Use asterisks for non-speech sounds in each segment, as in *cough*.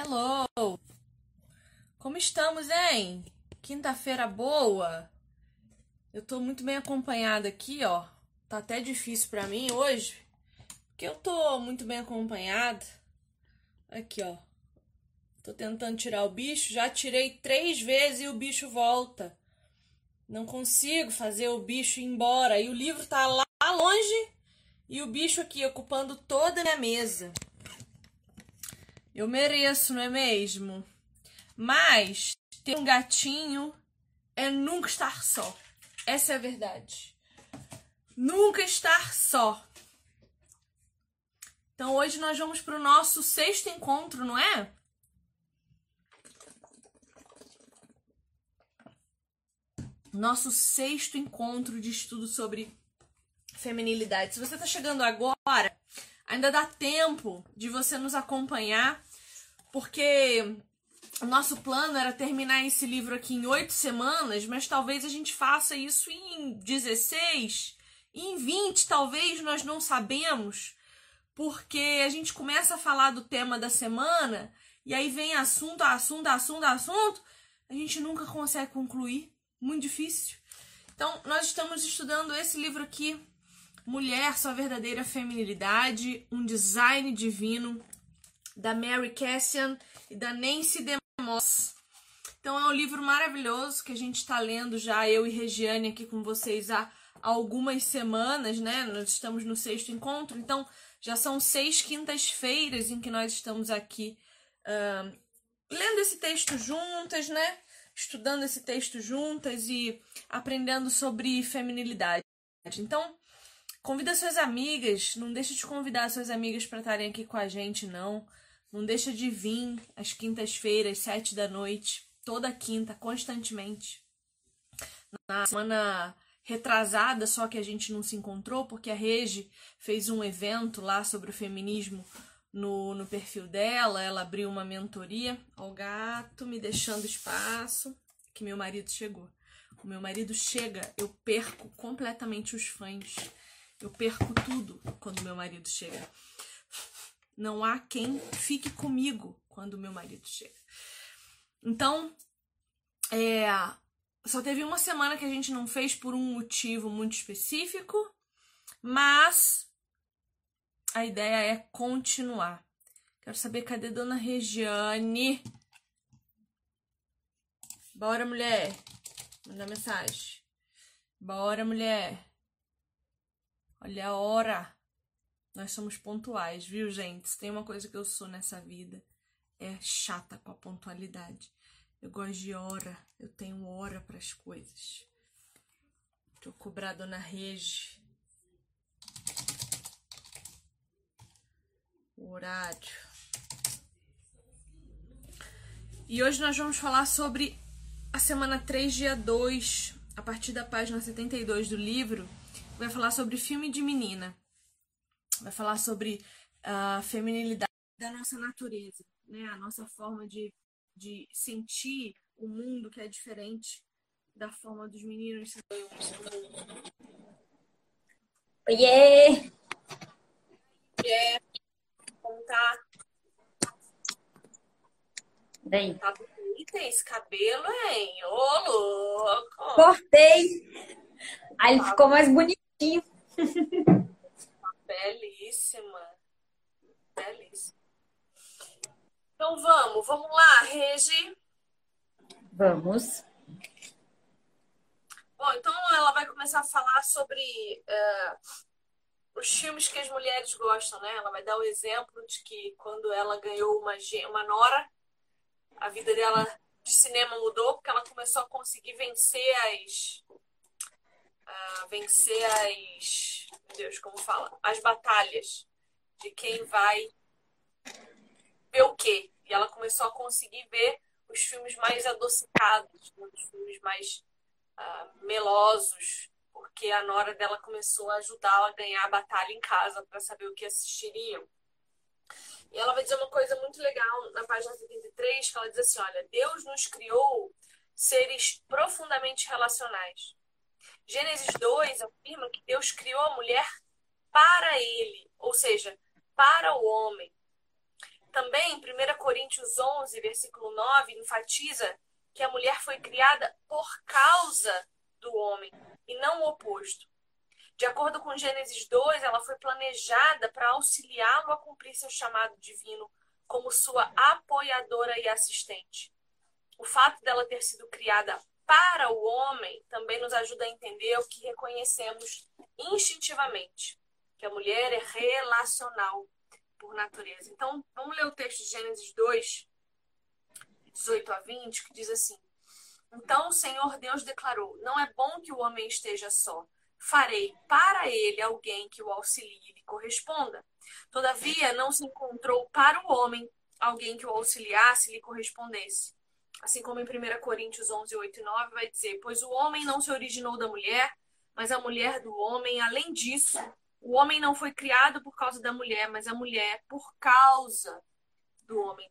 Hello! Como estamos, hein? Quinta-feira boa. Eu tô muito bem acompanhada aqui, ó. Tá até difícil para mim hoje, porque eu tô muito bem acompanhada. Aqui, ó. Tô tentando tirar o bicho, já tirei três vezes e o bicho volta. Não consigo fazer o bicho ir embora. E o livro tá lá longe e o bicho aqui ocupando toda a minha mesa. Eu mereço, não é mesmo? Mas ter um gatinho é nunca estar só. Essa é a verdade. Nunca estar só. Então hoje nós vamos para o nosso sexto encontro, não é? Nosso sexto encontro de estudo sobre feminilidade. Se você está chegando agora, ainda dá tempo de você nos acompanhar porque o nosso plano era terminar esse livro aqui em oito semanas, mas talvez a gente faça isso em 16, em 20, talvez nós não sabemos, porque a gente começa a falar do tema da semana e aí vem assunto, assunto, assunto, assunto, a gente nunca consegue concluir, muito difícil. Então, nós estamos estudando esse livro aqui, Mulher, Sua Verdadeira Feminilidade, um Design Divino, da Mary Cassian e da Nancy DeMoss. Então é um livro maravilhoso que a gente está lendo já, eu e Regiane aqui com vocês há algumas semanas, né? Nós estamos no sexto encontro, então já são seis quintas-feiras em que nós estamos aqui uh, lendo esse texto juntas, né? Estudando esse texto juntas e aprendendo sobre feminilidade. Então, convida suas amigas, não deixe de convidar suas amigas para estarem aqui com a gente, não. Não deixa de vir às quintas-feiras, sete da noite, toda quinta, constantemente. Na semana retrasada, só que a gente não se encontrou, porque a Regi fez um evento lá sobre o feminismo no, no perfil dela, ela abriu uma mentoria. Ó, o gato me deixando espaço, que meu marido chegou. O meu marido chega, eu perco completamente os fãs. Eu perco tudo quando meu marido chega. Não há quem fique comigo quando meu marido chega. Então, é, só teve uma semana que a gente não fez por um motivo muito específico, mas a ideia é continuar. Quero saber cadê Dona Regiane? Bora, mulher. Manda mensagem. Bora, mulher. Olha a hora. Nós somos pontuais, viu, gente? Se tem uma coisa que eu sou nessa vida, é chata com a pontualidade. Eu gosto de hora, eu tenho hora para as coisas. Tô cobrado na rede. O horário. E hoje nós vamos falar sobre a semana 3, dia 2, a partir da página 72 do livro. Vai falar sobre filme de menina vai falar sobre a feminilidade da nossa natureza, né? A nossa forma de, de sentir o mundo que é diferente da forma dos meninos. Oiê! Oiê! Como tá? Daí. Tá bonita esse cabelo, hein? Ô, louco! Cortei! Aí ele ficou mais bonitinho. *laughs* Belíssima. Belíssima. Então vamos, vamos lá, Regi. Vamos. Bom, então ela vai começar a falar sobre uh, os filmes que as mulheres gostam, né? Ela vai dar o exemplo de que quando ela ganhou uma, uma nora, a vida dela de cinema mudou, porque ela começou a conseguir vencer as. Vencer as meu Deus, como fala? As batalhas de quem vai ver o quê. E ela começou a conseguir ver os filmes mais adocicados, né? os filmes mais uh, melosos, porque a nora dela começou a ajudá-la a ganhar a batalha em casa para saber o que assistiriam. E ela vai dizer uma coisa muito legal na página 73, que ela diz assim, olha, Deus nos criou seres profundamente relacionais. Gênesis 2 afirma que Deus criou a mulher para ele, ou seja, para o homem. Também, 1 Coríntios 11, versículo 9, enfatiza que a mulher foi criada por causa do homem e não o oposto. De acordo com Gênesis 2, ela foi planejada para auxiliá-lo a cumprir seu chamado divino como sua apoiadora e assistente. O fato dela ter sido criada para o homem também nos ajuda a entender o que reconhecemos instintivamente, que a mulher é relacional por natureza. Então, vamos ler o texto de Gênesis 2, 18 a 20, que diz assim: Então o Senhor Deus declarou: Não é bom que o homem esteja só. Farei para ele alguém que o auxilie e lhe corresponda. Todavia, não se encontrou para o homem alguém que o auxiliasse e lhe correspondesse. Assim como em 1 Coríntios 11, 8 e 9 vai dizer: Pois o homem não se originou da mulher, mas a mulher do homem. Além disso, o homem não foi criado por causa da mulher, mas a mulher por causa do homem.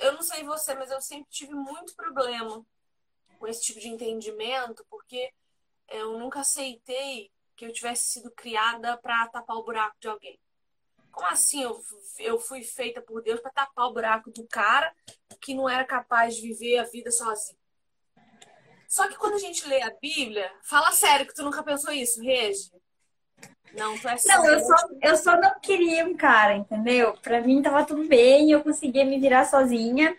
Eu não sei você, mas eu sempre tive muito problema com esse tipo de entendimento, porque eu nunca aceitei que eu tivesse sido criada para tapar o buraco de alguém. Como assim eu, eu fui feita por Deus para tapar o buraco do cara que não era capaz de viver a vida sozinho? Só que quando a gente lê a Bíblia, fala sério que tu nunca pensou isso, Regi? Não, tu é Não, eu só, eu só não queria um cara, entendeu? Pra mim tava tudo bem, eu conseguia me virar sozinha.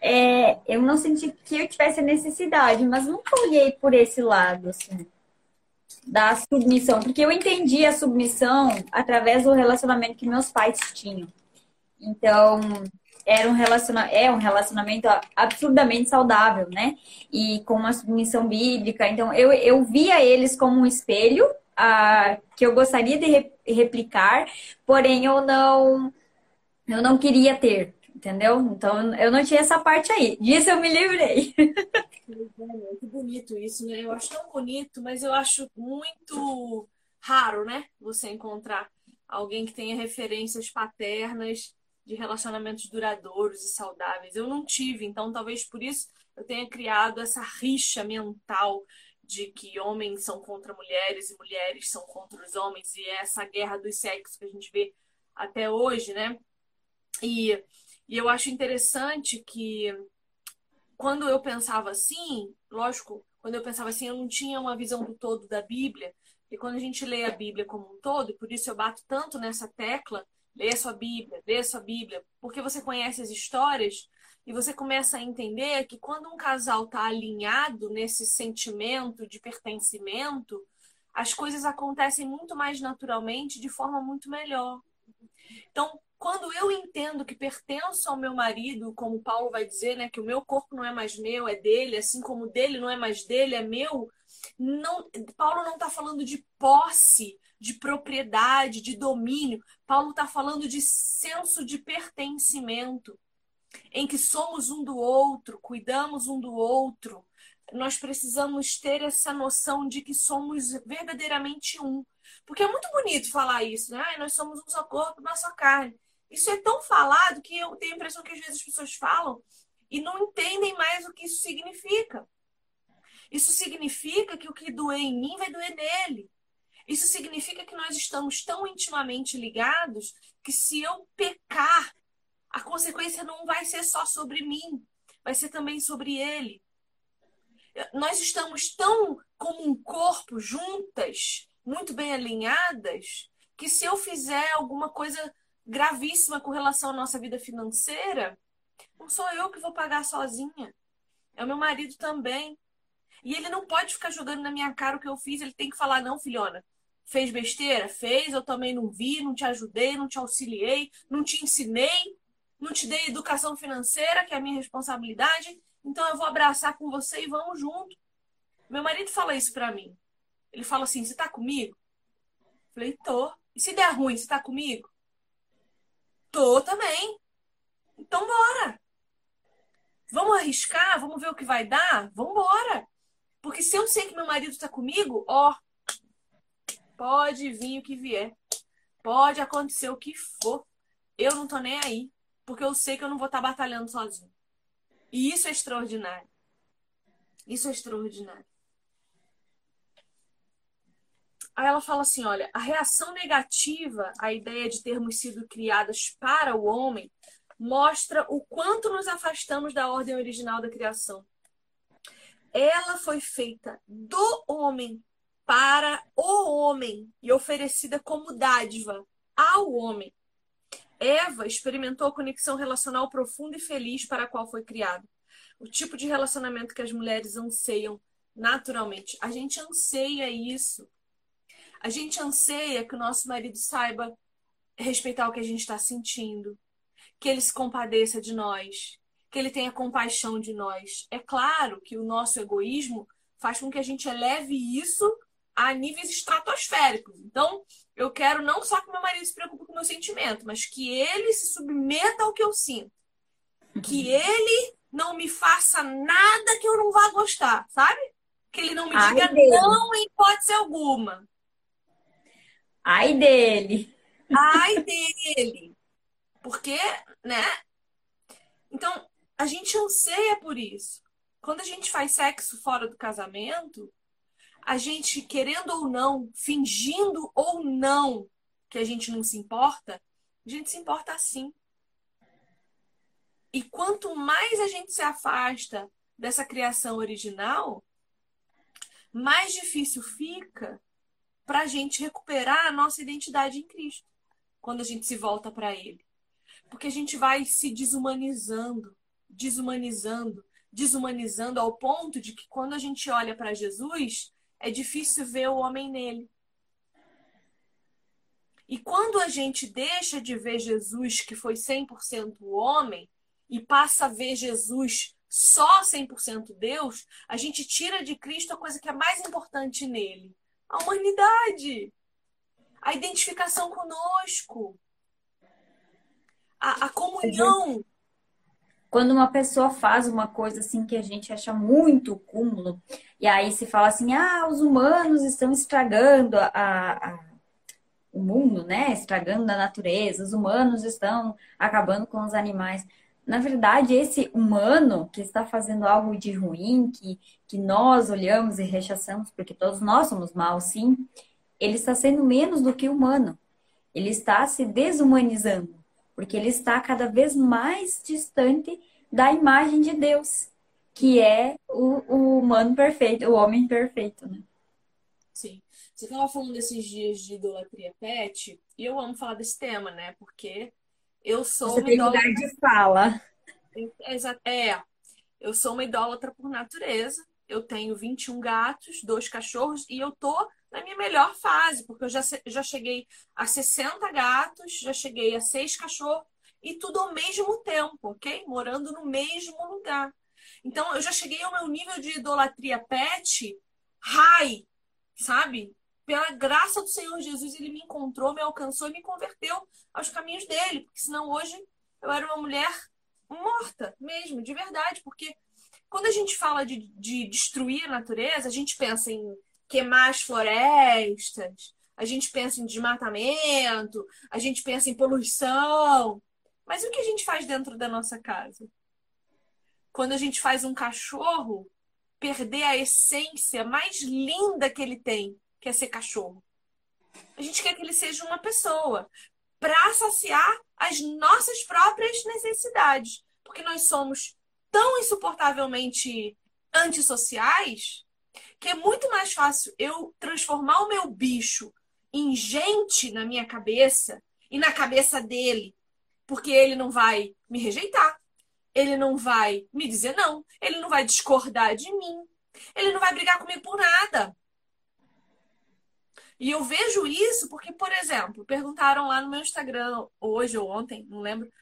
É, eu não senti que eu tivesse necessidade, mas nunca olhei por esse lado, assim da submissão, porque eu entendi a submissão através do relacionamento que meus pais tinham. Então, era um relacionamento, é um relacionamento absurdamente saudável, né? E com uma submissão bíblica. Então, eu, eu via eles como um espelho a, que eu gostaria de re, replicar, porém eu não eu não queria ter, entendeu? Então, eu não tinha essa parte aí. Disso eu me livrei. *laughs* Muito bonito isso, né? Eu acho tão bonito, mas eu acho muito raro, né? Você encontrar alguém que tenha referências paternas de relacionamentos duradouros e saudáveis. Eu não tive, então talvez por isso eu tenha criado essa rixa mental de que homens são contra mulheres e mulheres são contra os homens e é essa guerra dos sexos que a gente vê até hoje, né? E, e eu acho interessante que quando eu pensava assim, lógico, quando eu pensava assim, eu não tinha uma visão do todo da Bíblia. E quando a gente lê a Bíblia como um todo, e por isso eu bato tanto nessa tecla, lê sua Bíblia, lê sua Bíblia, porque você conhece as histórias e você começa a entender que quando um casal está alinhado nesse sentimento de pertencimento, as coisas acontecem muito mais naturalmente, de forma muito melhor. Então, quando eu entendo que pertenço ao meu marido, como Paulo vai dizer, né, que o meu corpo não é mais meu, é dele, assim como dele não é mais dele, é meu, não, Paulo não está falando de posse, de propriedade, de domínio. Paulo está falando de senso de pertencimento, em que somos um do outro, cuidamos um do outro. Nós precisamos ter essa noção de que somos verdadeiramente um. Porque é muito bonito falar isso, né? nós somos um só corpo, uma só carne. Isso é tão falado que eu tenho a impressão que às vezes as pessoas falam e não entendem mais o que isso significa. Isso significa que o que doer em mim vai doer nele. Isso significa que nós estamos tão intimamente ligados que se eu pecar, a consequência não vai ser só sobre mim, vai ser também sobre ele. Nós estamos tão como um corpo juntas, muito bem alinhadas, que se eu fizer alguma coisa gravíssima com relação à nossa vida financeira, não sou eu que vou pagar sozinha. É o meu marido também. E ele não pode ficar jogando na minha cara o que eu fiz. Ele tem que falar: não, filhona, fez besteira? Fez, eu também não vi, não te ajudei, não te auxiliei, não te ensinei, não te dei educação financeira, que é a minha responsabilidade. Então eu vou abraçar com você e vamos junto. Meu marido fala isso pra mim. Ele fala assim: você tá comigo? Eu falei: tô. E se der ruim, você tá comigo? Tô também. Então bora. Vamos arriscar? Vamos ver o que vai dar? Vamos. Porque se eu sei que meu marido está comigo, ó, pode vir o que vier. Pode acontecer o que for. Eu não tô nem aí. Porque eu sei que eu não vou estar tá batalhando sozinho. E isso é extraordinário. Isso é extraordinário. Aí ela fala assim: olha, a reação negativa à ideia de termos sido criadas para o homem mostra o quanto nos afastamos da ordem original da criação. Ela foi feita do homem para o homem e oferecida como dádiva ao homem. Eva experimentou a conexão relacional profunda e feliz para a qual foi criada. O tipo de relacionamento que as mulheres anseiam naturalmente. A gente anseia isso. A gente anseia que o nosso marido saiba respeitar o que a gente está sentindo, que ele se compadeça de nós, que ele tenha compaixão de nós. É claro que o nosso egoísmo faz com que a gente eleve isso a níveis estratosféricos. Então, eu quero não só que meu marido se preocupe com o meu sentimento, mas que ele se submeta ao que eu sinto. Que uhum. ele não me faça nada que eu não vá gostar, sabe? Que ele não me Ai diga dele. não em hipótese alguma. Ai dele. Ai dele. Porque, né? Então, a gente anseia por isso. Quando a gente faz sexo fora do casamento, a gente, querendo ou não, fingindo ou não que a gente não se importa, a gente se importa assim. E quanto mais a gente se afasta dessa criação original, mais difícil fica para a gente recuperar a nossa identidade em Cristo, quando a gente se volta para Ele. Porque a gente vai se desumanizando, desumanizando, desumanizando ao ponto de que quando a gente olha para Jesus, é difícil ver o homem nele. E quando a gente deixa de ver Jesus, que foi 100% homem, e passa a ver Jesus só 100% Deus, a gente tira de Cristo a coisa que é mais importante nele: a humanidade, a identificação conosco, a, a comunhão quando uma pessoa faz uma coisa assim que a gente acha muito cúmulo, e aí se fala assim, ah, os humanos estão estragando a, a, o mundo, né? Estragando a natureza, os humanos estão acabando com os animais. Na verdade, esse humano que está fazendo algo de ruim, que, que nós olhamos e rechaçamos, porque todos nós somos maus, sim, ele está sendo menos do que humano. Ele está se desumanizando porque ele está cada vez mais distante da imagem de Deus, que é o, o humano perfeito, o homem perfeito, né? Sim. Você estava falando desses dias de idolatria pet, e eu amo falar desse tema, né? Porque eu sou Você uma tem idólatra... lugar de fala. É, eu sou uma idólatra por natureza. Eu tenho 21 gatos, dois cachorros, e eu tô na minha melhor fase, porque eu já, já cheguei a 60 gatos, já cheguei a seis cachorros, e tudo ao mesmo tempo, ok? Morando no mesmo lugar. Então, eu já cheguei ao meu nível de idolatria pet high, sabe? Pela graça do Senhor Jesus, ele me encontrou, me alcançou e me converteu aos caminhos dele, porque senão hoje eu era uma mulher morta mesmo, de verdade, porque quando a gente fala de, de destruir a natureza, a gente pensa em queimar as florestas, a gente pensa em desmatamento, a gente pensa em poluição. Mas o que a gente faz dentro da nossa casa? Quando a gente faz um cachorro perder a essência mais linda que ele tem, que é ser cachorro. A gente quer que ele seja uma pessoa para saciar as nossas próprias necessidades, porque nós somos tão insuportavelmente antissociais que é muito mais fácil eu transformar o meu bicho em gente na minha cabeça e na cabeça dele, porque ele não vai me rejeitar, ele não vai me dizer não, ele não vai discordar de mim, ele não vai brigar comigo por nada. E eu vejo isso porque, por exemplo, perguntaram lá no meu Instagram hoje ou ontem, não lembro,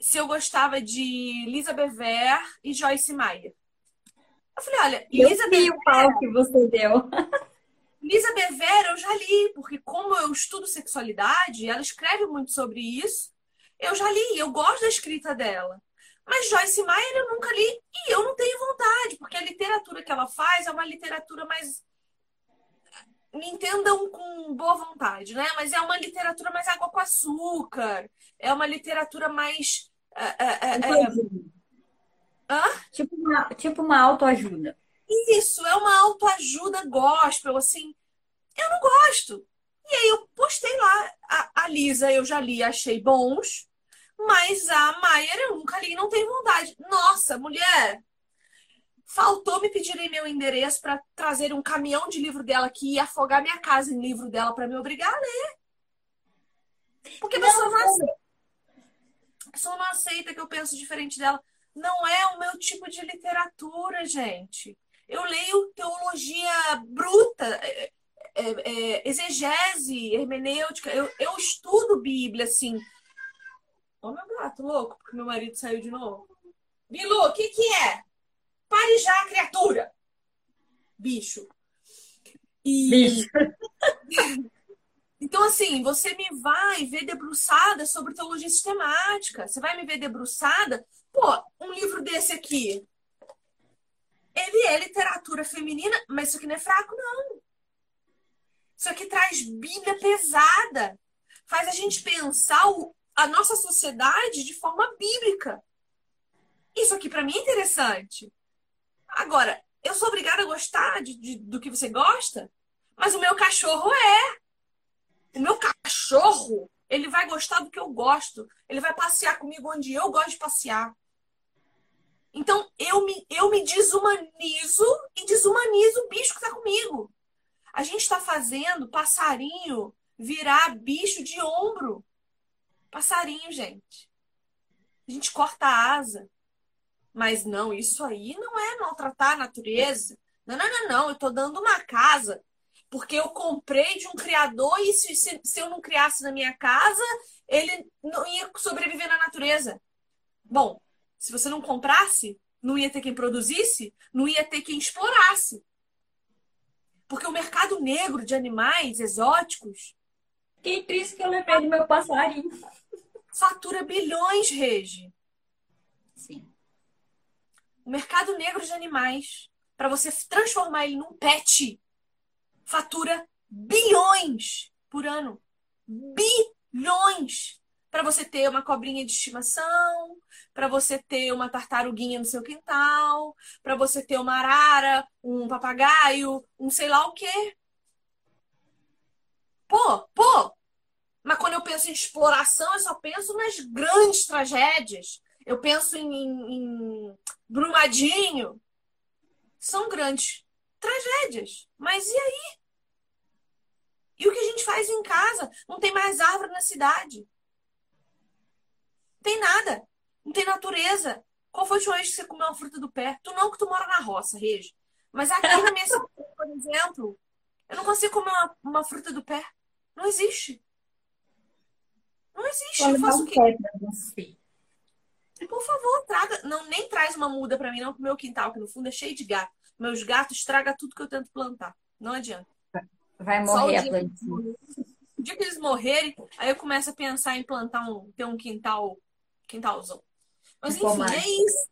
se eu gostava de Lisa Bever e Joyce Meyer. Eu falei, olha, eu Lisa Bever... o pau que você deu. *laughs* Lisa Bever eu já li, porque como eu estudo sexualidade, ela escreve muito sobre isso. Eu já li, eu gosto da escrita dela. Mas Joyce Meyer eu nunca li e eu não tenho vontade, porque a literatura que ela faz é uma literatura mais. Me entendam com boa vontade, né? Mas é uma literatura mais água com açúcar, é uma literatura mais. É, é, é, Hã? Tipo uma, tipo uma autoajuda. Isso, é uma autoajuda gospel, assim. Eu não gosto. E aí eu postei lá, a, a Lisa eu já li, achei bons, Mas a Maier eu nunca li e não tenho vontade. Nossa, mulher! Faltou me pedirem meu endereço para trazer um caminhão de livro dela que ia afogar minha casa em livro dela para me obrigar a ler. Porque a pessoa não aceita. A pessoa não aceita que eu penso diferente dela. Não é o meu tipo de literatura, gente. Eu leio teologia bruta, é, é, é, exegese, hermenêutica. Eu, eu estudo Bíblia, assim. Ó, oh, meu gato louco, porque meu marido saiu de novo. Bilu, o que, que é? Pare já, criatura! Bicho. E... Bicho. Então, assim, você me vai ver debruçada sobre teologia sistemática. Você vai me ver debruçada. Pô, um livro desse aqui. Ele é literatura feminina, mas isso aqui não é fraco, não. Isso aqui traz Bíblia pesada. Faz a gente pensar o, a nossa sociedade de forma bíblica. Isso aqui para mim é interessante. Agora, eu sou obrigada a gostar de, de, do que você gosta, mas o meu cachorro é. O meu cachorro, ele vai gostar do que eu gosto. Ele vai passear comigo onde eu gosto de passear. Então, eu me, eu me desumanizo e desumanizo o bicho que está comigo. A gente está fazendo passarinho virar bicho de ombro. Passarinho, gente. A gente corta a asa. Mas não, isso aí não é maltratar a natureza. Não, não, não, não. Eu estou dando uma casa porque eu comprei de um criador e se, se, se, eu não criasse na minha casa, ele não ia sobreviver na natureza. Bom, se você não comprasse, não ia ter quem produzisse, não ia ter quem explorasse. Porque o mercado negro de animais exóticos. Que triste que eu lembrei do meu passarinho. Fatura bilhões, Regi. Sim. O mercado negro de animais, para você transformar ele num pet, fatura bilhões por ano. Bilhões! Para você ter uma cobrinha de estimação, para você ter uma tartaruguinha no seu quintal, para você ter uma arara, um papagaio, um sei lá o quê. Pô, pô! Mas quando eu penso em exploração, eu só penso nas grandes tragédias. Eu penso em, em, em Brumadinho. São grandes tragédias. Mas e aí? E o que a gente faz em casa? Não tem mais árvore na cidade. Tem nada. Não tem natureza. Qual foi o última vez que você comeu uma fruta do pé? Tu não, que tu mora na roça, Regi. Mas aqui na minha cidade, *laughs* por exemplo, eu não consigo comer uma, uma fruta do pé. Não existe. Não existe. eu faço o quê? Por favor, traga. Não, nem traz uma muda para mim, não, pro meu quintal, que no fundo é cheio de gato. Meus gatos estragam tudo que eu tento plantar. Não adianta. Vai morrer a plantinha. O dia que eles morrerem, aí eu começo a pensar em plantar um, ter um quintal, quintalzão. Mas enfim, é isso.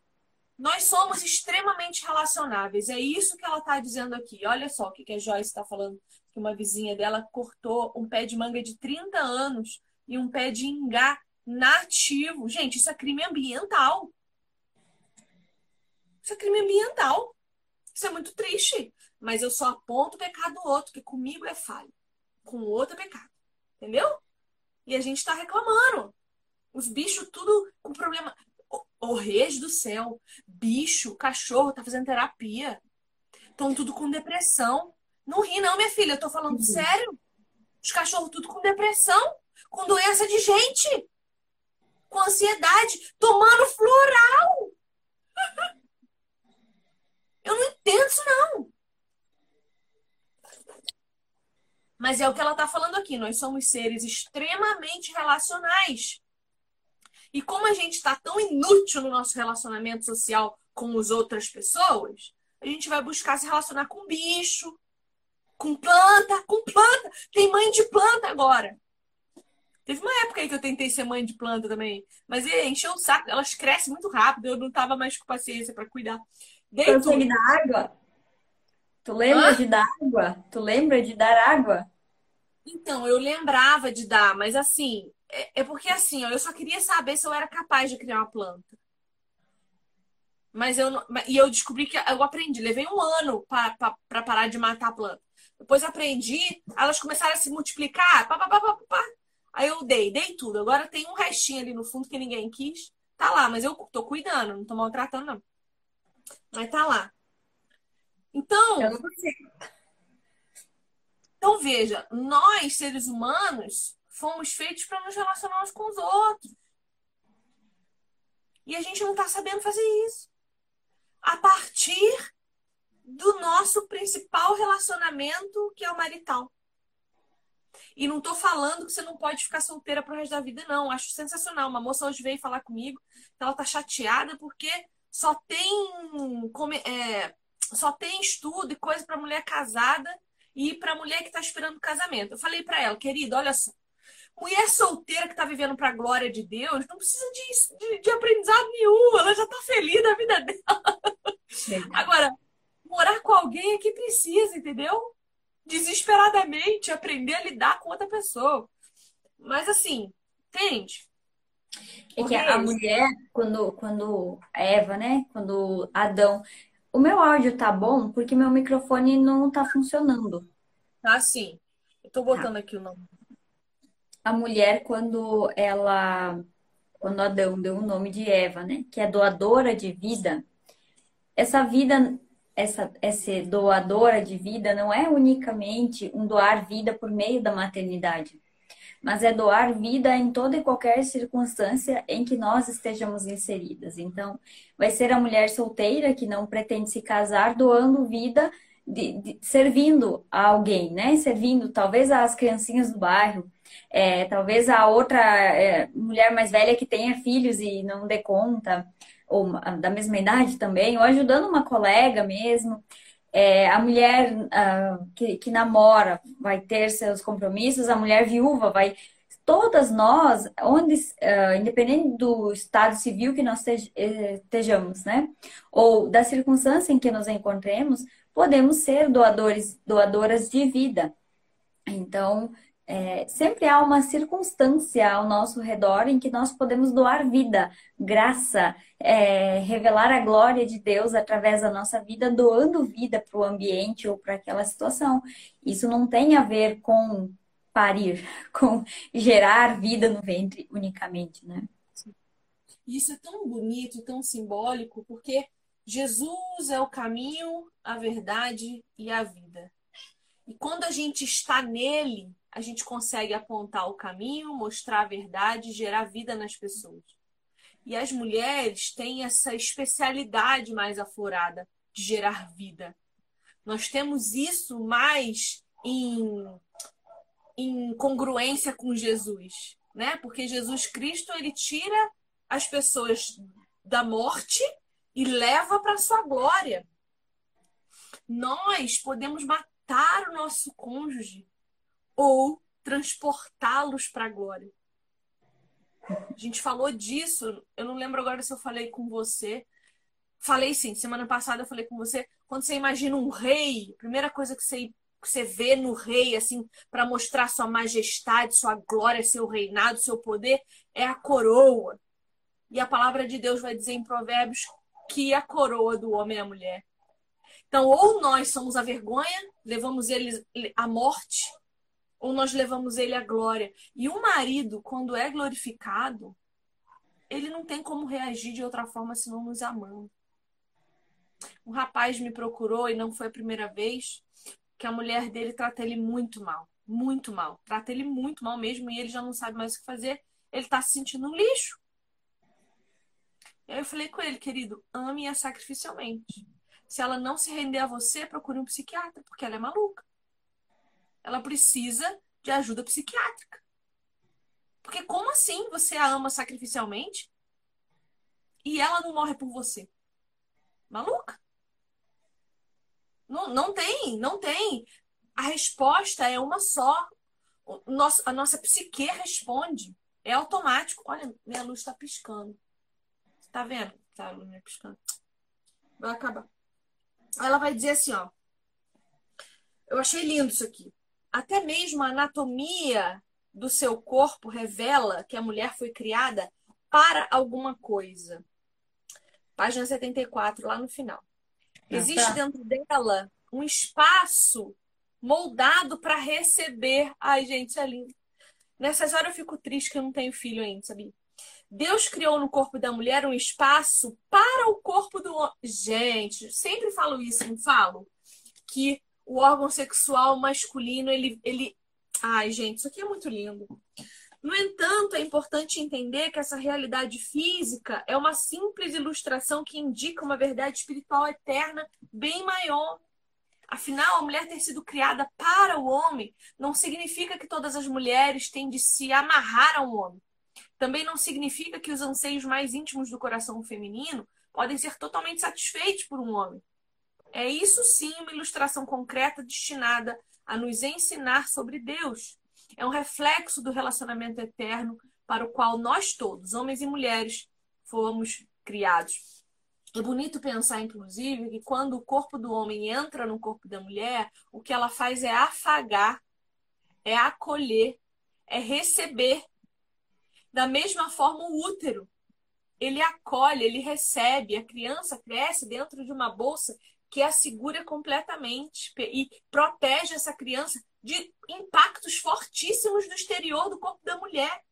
Nós somos extremamente relacionáveis. É isso que ela está dizendo aqui. Olha só o que a Joyce está falando. Que uma vizinha dela cortou um pé de manga de 30 anos e um pé de ingá nativo. Gente, isso é crime ambiental. Isso é crime ambiental. Isso é muito triste. Mas eu só aponto o pecado do outro, que comigo é falho. Com o outro é pecado. Entendeu? E a gente tá reclamando. Os bichos tudo com problema. O, reis do céu. Bicho, cachorro, tá fazendo terapia. Estão tudo com depressão. Não ri, não, minha filha. Eu tô falando uhum. sério. Os cachorros tudo com depressão. Com doença de gente. Com ansiedade. Tomando floral. *laughs* Eu não entendo isso, não. Mas é o que ela está falando aqui. Nós somos seres extremamente relacionais. E como a gente está tão inútil no nosso relacionamento social com as outras pessoas, a gente vai buscar se relacionar com bicho, com planta, com planta. Tem mãe de planta agora. Teve uma época aí que eu tentei ser mãe de planta também. Mas encheu o saco. Elas crescem muito rápido. Eu não tava mais com paciência para cuidar. Dei Consegue dar água? Tu lembra Hã? de dar água? Tu lembra de dar água? Então, eu lembrava de dar, mas assim, é, é porque assim, ó, eu só queria saber se eu era capaz de criar uma planta. Mas eu não, e eu descobri que eu aprendi, levei um ano para parar de matar a planta. Depois aprendi, elas começaram a se multiplicar, pá, pá, pá, pá, pá. Aí eu dei, dei tudo. Agora tem um restinho ali no fundo que ninguém quis. Tá lá, mas eu tô cuidando, não tô maltratando, não. Mas tá lá. Então. Eu não consigo. Então, veja, nós, seres humanos, fomos feitos para nos relacionar uns com os outros. E a gente não está sabendo fazer isso. A partir do nosso principal relacionamento, que é o marital. E não estou falando que você não pode ficar solteira pro resto da vida, não. Acho sensacional. Uma moça hoje veio falar comigo que ela tá chateada porque só tem, é, só tem estudo e coisa para mulher casada e para mulher que está esperando casamento. Eu falei para ela, querida, olha só. Mulher solteira que está vivendo para a glória de Deus não precisa de, de, de, aprendizado nenhum, ela já está feliz da vida dela. Agora, morar com alguém é que precisa, entendeu? Desesperadamente aprender a lidar com outra pessoa. Mas assim, entende? É que a mulher, quando, quando Eva, né? Quando Adão o meu áudio tá bom porque meu microfone não tá funcionando. Ah, sim. Eu tô botando tá. aqui o nome. A mulher, quando ela. Quando Adão deu o nome de Eva, né? Que é doadora de vida. Essa vida, essa, essa doadora de vida não é unicamente um doar vida por meio da maternidade mas é doar vida em toda e qualquer circunstância em que nós estejamos inseridas. Então, vai ser a mulher solteira que não pretende se casar, doando vida, de, de, servindo a alguém, né? Servindo talvez às criancinhas do bairro, é, talvez a outra é, mulher mais velha que tenha filhos e não dê conta, ou da mesma idade também, ou ajudando uma colega mesmo. É, a mulher uh, que, que namora vai ter seus compromissos, a mulher viúva vai. Todas nós, onde, uh, independente do estado civil que nós eh, estejamos, né? Ou da circunstância em que nos encontremos, podemos ser doadores, doadoras de vida. Então, é, sempre há uma circunstância ao nosso redor em que nós podemos doar vida, graça, é, revelar a glória de Deus através da nossa vida, doando vida para o ambiente ou para aquela situação. Isso não tem a ver com parir, *laughs* com gerar vida no ventre unicamente, né? Isso é tão bonito, tão simbólico, porque Jesus é o caminho, a verdade e a vida. E quando a gente está nele, a gente consegue apontar o caminho, mostrar a verdade, gerar vida nas pessoas. E as mulheres têm essa especialidade mais aflorada de gerar vida. Nós temos isso mais em, em congruência com Jesus, né? Porque Jesus Cristo ele tira as pessoas da morte e leva para sua glória. Nós podemos matar o nosso cônjuge ou transportá-los para a glória. A gente falou disso, eu não lembro agora se eu falei com você. Falei sim, semana passada eu falei com você. Quando você imagina um rei, a primeira coisa que você, que você vê no rei, assim, para mostrar sua majestade, sua glória, seu reinado, seu poder, é a coroa. E a palavra de Deus vai dizer em Provérbios que a coroa do homem é a mulher. Então, ou nós somos a vergonha, levamos ele à morte, ou nós levamos ele à glória. E o marido, quando é glorificado, ele não tem como reagir de outra forma senão nos amando. Um rapaz me procurou e não foi a primeira vez que a mulher dele trata ele muito mal, muito mal. Trata ele muito mal mesmo e ele já não sabe mais o que fazer. Ele está se sentindo um lixo. E aí eu falei com ele, querido, ame-a sacrificialmente. Se ela não se render a você, procure um psiquiatra, porque ela é maluca ela precisa de ajuda psiquiátrica. Porque como assim você a ama sacrificialmente e ela não morre por você? Maluca? Não, não tem, não tem. A resposta é uma só. O nosso, a nossa psique responde. É automático. Olha, minha luz está piscando. Tá vendo? Tá a luz piscando. Vai acabar. Ela vai dizer assim, ó. Eu achei lindo isso aqui. Até mesmo a anatomia do seu corpo revela que a mulher foi criada para alguma coisa. Página 74, lá no final. Ah, Existe tá. dentro dela um espaço moldado para receber. Ai, gente, é lindo. Nessas horas eu fico triste que eu não tenho filho ainda, sabia? Deus criou no corpo da mulher um espaço para o corpo do homem. Gente, sempre falo isso, não falo? Que o órgão sexual masculino, ele, ele. Ai, gente, isso aqui é muito lindo. No entanto, é importante entender que essa realidade física é uma simples ilustração que indica uma verdade espiritual eterna bem maior. Afinal, a mulher ter sido criada para o homem não significa que todas as mulheres têm de se amarrar a um homem. Também não significa que os anseios mais íntimos do coração feminino podem ser totalmente satisfeitos por um homem. É isso sim uma ilustração concreta destinada a nos ensinar sobre Deus, é um reflexo do relacionamento eterno para o qual nós todos, homens e mulheres, fomos criados. É bonito pensar, inclusive, que quando o corpo do homem entra no corpo da mulher, o que ela faz é afagar, é acolher, é receber. Da mesma forma, o útero. Ele acolhe, ele recebe. A criança cresce dentro de uma bolsa que a segura completamente e protege essa criança de impactos fortíssimos do exterior do corpo da mulher.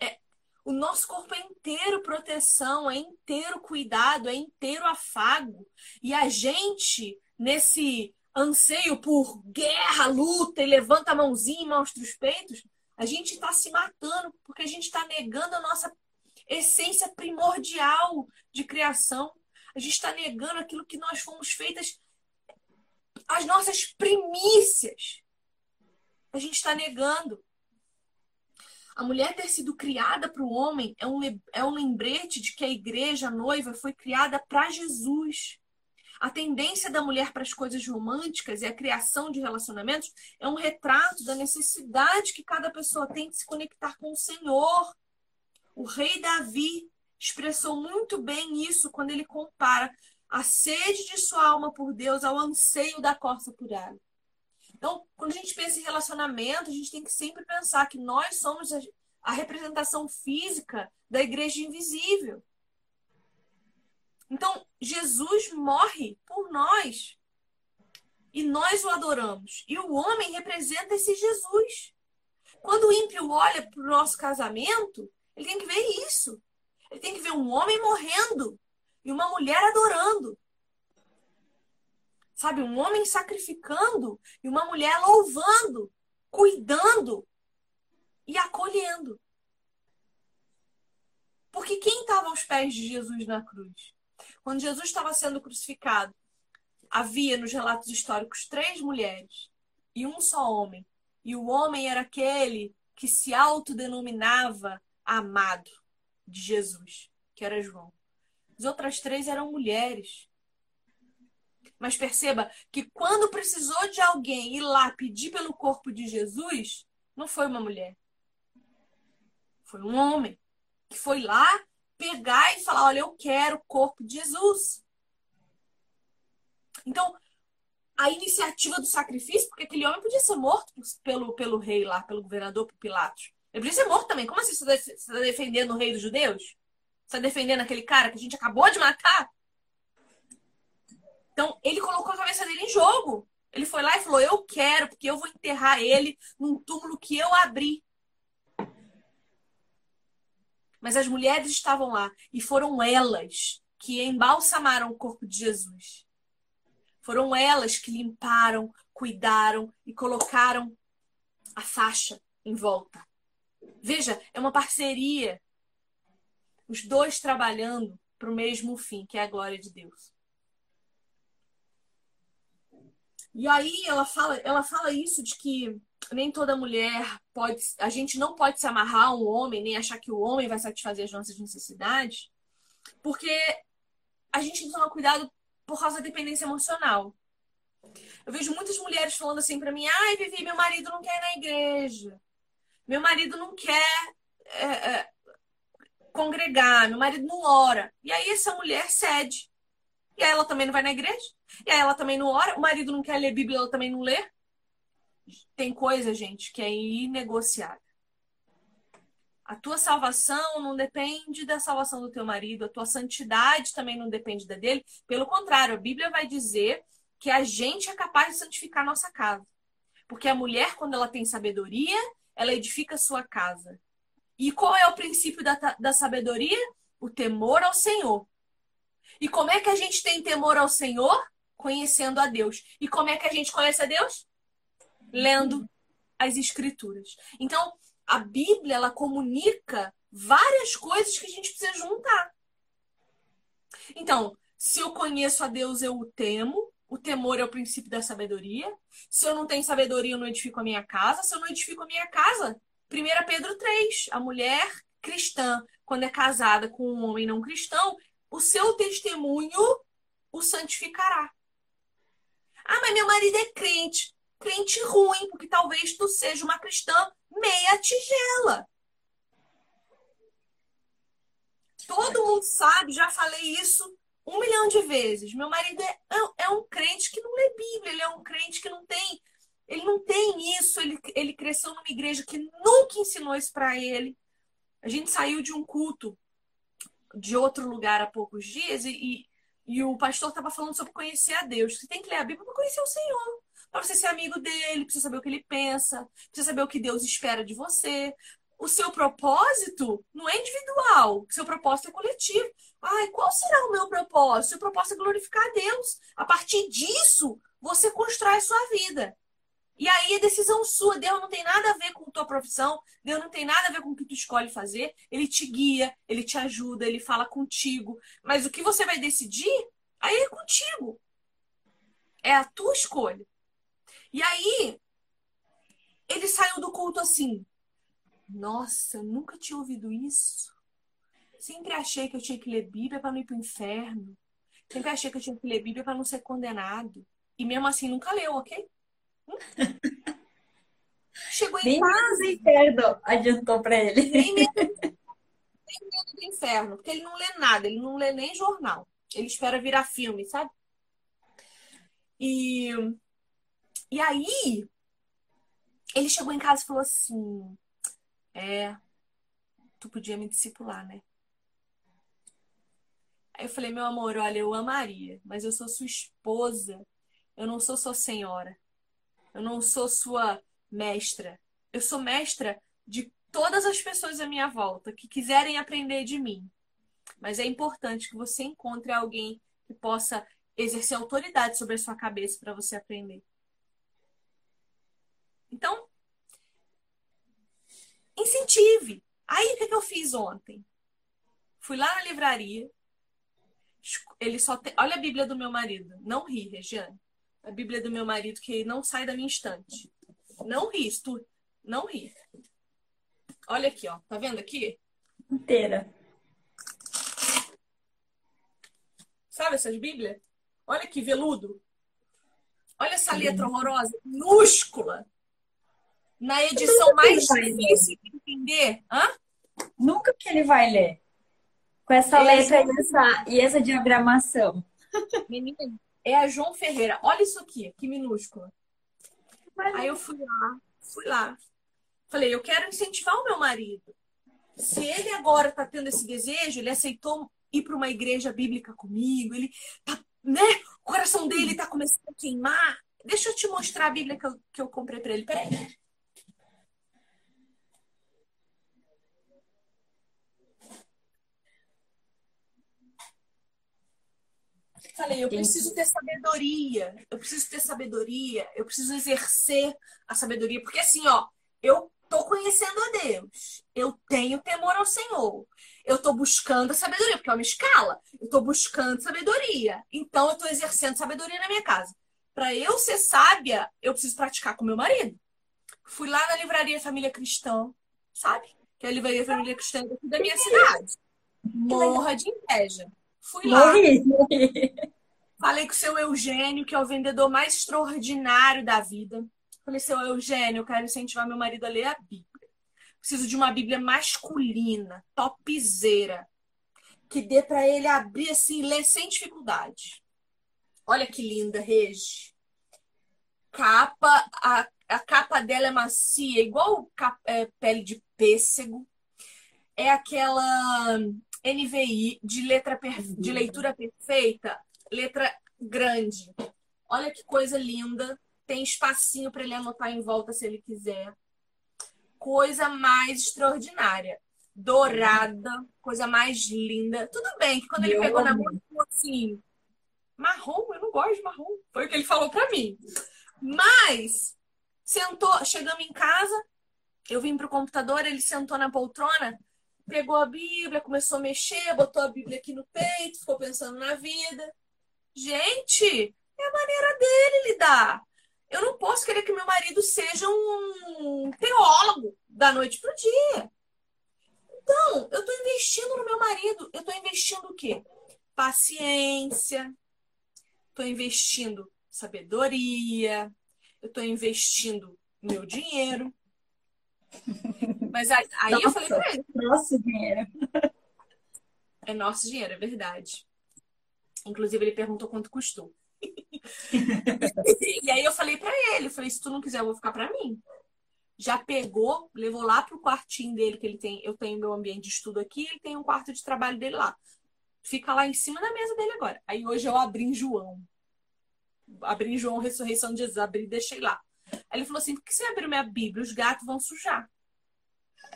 É, o nosso corpo é inteiro proteção, é inteiro cuidado, é inteiro afago. E a gente, nesse anseio por guerra, luta e levanta a mãozinha e mostra os peitos, a gente está se matando porque a gente está negando a nossa essência primordial de criação. A gente está negando aquilo que nós fomos feitas as nossas primícias. A gente está negando. A mulher ter sido criada para o homem é um, é um lembrete de que a igreja, a noiva, foi criada para Jesus. A tendência da mulher para as coisas românticas e a criação de relacionamentos é um retrato da necessidade que cada pessoa tem de se conectar com o Senhor. O rei Davi expressou muito bem isso quando ele compara a sede de sua alma por Deus ao anseio da corça por ela. Então, quando a gente pensa em relacionamento, a gente tem que sempre pensar que nós somos a representação física da igreja invisível. Então, Jesus morre por nós. E nós o adoramos. E o homem representa esse Jesus. Quando o ímpio olha para o nosso casamento, ele tem que ver isso. Ele tem que ver um homem morrendo e uma mulher adorando. Sabe, um homem sacrificando e uma mulher louvando, cuidando e acolhendo. Porque quem estava aos pés de Jesus na cruz? Quando Jesus estava sendo crucificado, havia nos relatos históricos três mulheres e um só homem. E o homem era aquele que se autodenominava amado de Jesus, que era João. As outras três eram mulheres. Mas perceba que quando precisou de alguém ir lá pedir pelo corpo de Jesus, não foi uma mulher. Foi um homem que foi lá pegar e falar: Olha, eu quero o corpo de Jesus. Então, a iniciativa do sacrifício, porque aquele homem podia ser morto pelo, pelo rei lá, pelo governador, por Pilatos. Ele podia ser morto também. Como assim você está defendendo o rei dos judeus? Você tá defendendo aquele cara que a gente acabou de matar? Então, ele colocou a cabeça dele em jogo. Ele foi lá e falou: Eu quero, porque eu vou enterrar ele num túmulo que eu abri. Mas as mulheres estavam lá e foram elas que embalsamaram o corpo de Jesus. Foram elas que limparam, cuidaram e colocaram a faixa em volta. Veja, é uma parceria os dois trabalhando para o mesmo fim, que é a glória de Deus. E aí ela fala, ela fala isso de que nem toda mulher pode, a gente não pode se amarrar a um homem, nem achar que o homem vai satisfazer as nossas necessidades, porque a gente tem que tomar cuidado por causa da dependência emocional. Eu vejo muitas mulheres falando assim para mim: ai, Vivi, meu marido não quer ir na igreja. Meu marido não quer é, é, congregar, meu marido não ora. E aí essa mulher cede. E aí ela também não vai na igreja. E aí ela também não ora. O marido não quer ler Bíblia, ela também não lê. Tem coisa, gente, que é inegociável. A tua salvação não depende da salvação do teu marido, a tua santidade também não depende da dele. Pelo contrário, a Bíblia vai dizer que a gente é capaz de santificar a nossa casa. Porque a mulher, quando ela tem sabedoria, ela edifica sua casa. E qual é o princípio da, da sabedoria? O temor ao Senhor. E como é que a gente tem temor ao Senhor? Conhecendo a Deus. E como é que a gente conhece a Deus? Lendo as Escrituras. Então, a Bíblia, ela comunica várias coisas que a gente precisa juntar. Então, se eu conheço a Deus, eu o temo. O temor é o princípio da sabedoria. Se eu não tenho sabedoria, eu não edifico a minha casa. Se eu não edifico a minha casa, 1 Pedro 3, a mulher cristã, quando é casada com um homem não cristão, o seu testemunho o santificará. Ah, mas meu marido é crente. Crente ruim, porque talvez tu seja uma cristã meia tigela. Todo mundo sabe, já falei isso um milhão de vezes. Meu marido é, é, é um crente que não lê Bíblia, ele é um crente que não tem ele não tem isso, ele, ele cresceu numa igreja que nunca ensinou isso para ele. A gente saiu de um culto de outro lugar há poucos dias e, e, e o pastor estava falando sobre conhecer a Deus. Você tem que ler a Bíblia para conhecer o Senhor. Para você ser amigo dele, precisa saber o que ele pensa, precisa saber o que Deus espera de você. O seu propósito não é individual, o seu propósito é coletivo. Ai, qual será o meu propósito? O propósito é glorificar a Deus. A partir disso, você constrói a sua vida. E aí é decisão sua. Deus não tem nada a ver com tua profissão. Deus não tem nada a ver com o que tu escolhe fazer. Ele te guia, ele te ajuda, ele fala contigo. Mas o que você vai decidir, aí é contigo. É a tua escolha. E aí, ele saiu do culto assim. Nossa, eu nunca tinha ouvido isso. Sempre achei que eu tinha que ler Bíblia para não ir para o inferno. Sempre achei que eu tinha que ler Bíblia para não ser condenado. E mesmo assim nunca leu, ok? *laughs* Chegou em Nem casa. o inferno adiantou para ele. Nem medo, *laughs* nem medo do inferno, porque ele não lê nada, ele não lê nem jornal. Ele espera virar filme, sabe? E, e aí, ele chegou em casa e falou assim: É, tu podia me discipular, né? Aí eu falei: Meu amor, olha, eu amaria, mas eu sou sua esposa, eu não sou sua senhora. Eu não sou sua mestra. Eu sou mestra de todas as pessoas à minha volta que quiserem aprender de mim. Mas é importante que você encontre alguém que possa exercer autoridade sobre a sua cabeça para você aprender. Então, incentive. Aí o que, eu fiz ontem? Fui lá na livraria. Ele só tem. Olha a Bíblia do meu marido. Não ri, Regiane a Bíblia do meu marido que não sai da minha estante. Não ri, tu não ri. Olha aqui, ó. Tá vendo aqui? Inteira. Sabe essas Bíblias? Olha que veludo. Olha essa letra horrorosa, minúscula. Na edição mais difícil de entender. Hã? Nunca que ele vai ler. Com essa letra e essa, e essa diagramação. Menina, é a João Ferreira. Olha isso aqui, que minúscula. Aí eu fui lá, fui lá. Falei, eu quero incentivar o meu marido. Se ele agora está tendo esse desejo, ele aceitou ir para uma igreja bíblica comigo, ele tá, né? O coração dele está começando a queimar. Deixa eu te mostrar a Bíblia que eu, que eu comprei para ele. Peraí. Falei, eu preciso ter sabedoria, eu preciso ter sabedoria, eu preciso exercer a sabedoria, porque assim, ó, eu tô conhecendo a Deus, eu tenho temor ao Senhor, eu tô buscando a sabedoria, porque é uma escala, eu tô buscando sabedoria, então eu tô exercendo sabedoria na minha casa. Para eu ser sábia, eu preciso praticar com meu marido. Fui lá na livraria Família Cristã, sabe? Que é a livraria Família Cristã da minha cidade. Morra de inveja. Fui lá. *laughs* Falei com o seu Eugênio, que é o vendedor mais extraordinário da vida. Falei, seu Eugênio, eu quero incentivar meu marido a ler a Bíblia. Preciso de uma Bíblia masculina, topzeira, que dê para ele abrir assim, ler sem dificuldade. Olha que linda, Regi. Capa, a, a capa dela é macia, igual é, pele de pêssego. É aquela NVI de letra de leitura perfeita, letra grande. Olha que coisa linda. Tem espacinho para ele anotar em volta se ele quiser. coisa mais extraordinária. Dourada, coisa mais linda. Tudo bem que quando ele pegou na mão, assim, marrom, eu não gosto de marrom. Foi o que ele falou pra mim. Mas, sentou, chegamos em casa, eu vim pro computador, ele sentou na poltrona, pegou a Bíblia, começou a mexer, botou a Bíblia aqui no peito, ficou pensando na vida. Gente, é a maneira dele lidar. Eu não posso querer que meu marido seja um teólogo da noite pro dia. Então, eu estou investindo no meu marido. Eu estou investindo o quê? Paciência. Estou investindo sabedoria. Eu estou investindo meu dinheiro. *laughs* Mas aí, aí Nossa, eu falei pra ele. Nosso dinheiro. É nosso dinheiro, é verdade. Inclusive, ele perguntou quanto custou. *laughs* e aí eu falei para ele, eu falei, se tu não quiser, eu vou ficar para mim. Já pegou, levou lá pro quartinho dele, que ele tem, eu tenho meu ambiente de estudo aqui, ele tem um quarto de trabalho dele lá. Fica lá em cima da mesa dele agora. Aí hoje eu abri em João. Abri em João, ressurreição de Jesus, abri e deixei lá. Aí ele falou assim: por que você abriu minha Bíblia? Os gatos vão sujar.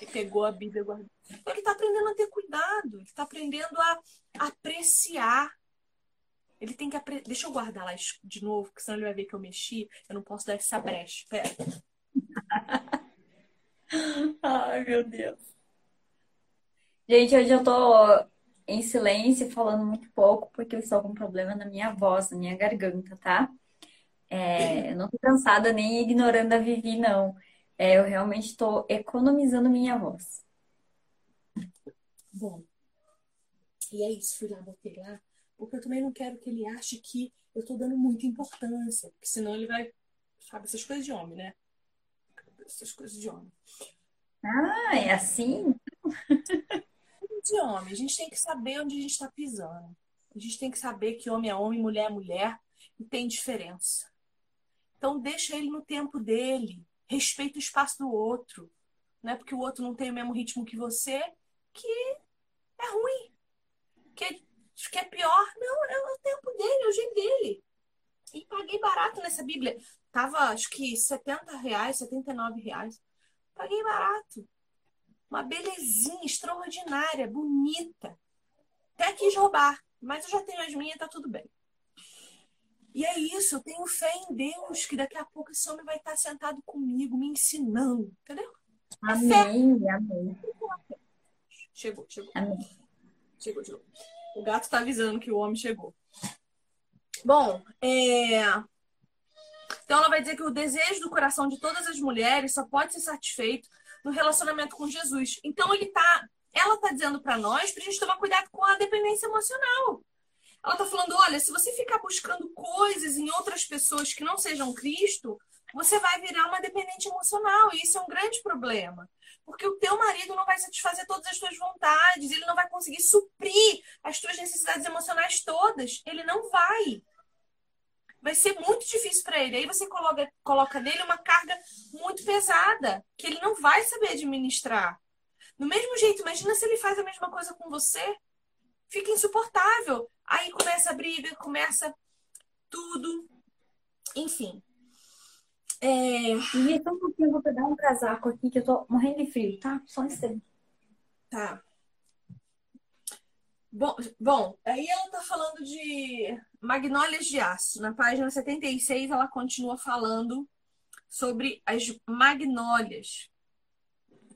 Ele pegou a Bíblia e guardou. Ele está aprendendo a ter cuidado, ele está aprendendo a apreciar ele tem que aprender. Deixa eu guardar lá de novo, porque senão ele vai ver que eu mexi. Eu não posso dar essa brecha. Pera. *laughs* Ai, meu Deus. Gente, hoje eu tô em silêncio, falando muito pouco, porque eu estou com um problema na minha voz, na minha garganta, tá? É, eu não tô cansada nem ignorando a Vivi, não. É, eu realmente estou economizando minha voz. Bom, e é isso, fui lá, botei lá porque eu também não quero que ele ache que eu estou dando muita importância, porque senão ele vai. Sabe, essas coisas de homem, né? Essas coisas de homem. Ah, é assim? De homem. A gente tem que saber onde a gente está pisando. A gente tem que saber que homem é homem, mulher é mulher, e tem diferença. Então, deixa ele no tempo dele. Respeita o espaço do outro. Não é porque o outro não tem o mesmo ritmo que você que é ruim. Que que é pior. Não, é o tempo dele, é o jeito dele. E paguei barato nessa Bíblia. Tava, acho que 70 reais, 79 reais. Paguei barato. Uma belezinha extraordinária, bonita. Até quis roubar, mas eu já tenho as minhas, tá tudo bem. E é isso, eu tenho fé em Deus que daqui a pouco esse homem vai estar sentado comigo, me ensinando, entendeu? É amém, é amém. Chegou, chegou. Amém. Chegou, chegou. O gato está avisando que o homem chegou. Bom, é... então ela vai dizer que o desejo do coração de todas as mulheres só pode ser satisfeito no relacionamento com Jesus. Então ele tá, ela está dizendo para nós para a gente tomar cuidado com a dependência emocional. Ela está falando, olha, se você ficar buscando coisas em outras pessoas que não sejam Cristo, você vai virar uma dependente emocional e isso é um grande problema. Porque o teu marido não vai satisfazer todas as tuas vontades, ele não vai conseguir suprir as tuas necessidades emocionais todas. Ele não vai. Vai ser muito difícil para ele. Aí você coloca, coloca nele uma carga muito pesada, que ele não vai saber administrar. Do mesmo jeito, imagina se ele faz a mesma coisa com você. Fica insuportável. Aí começa a briga, começa tudo. Enfim, é... E só um pouquinho, eu vou pegar um casaco aqui que eu tô morrendo de frio, tá? Só um instante. Tá. Bom, bom, aí ela tá falando de magnólias de aço. Na página 76, ela continua falando sobre as magnólias.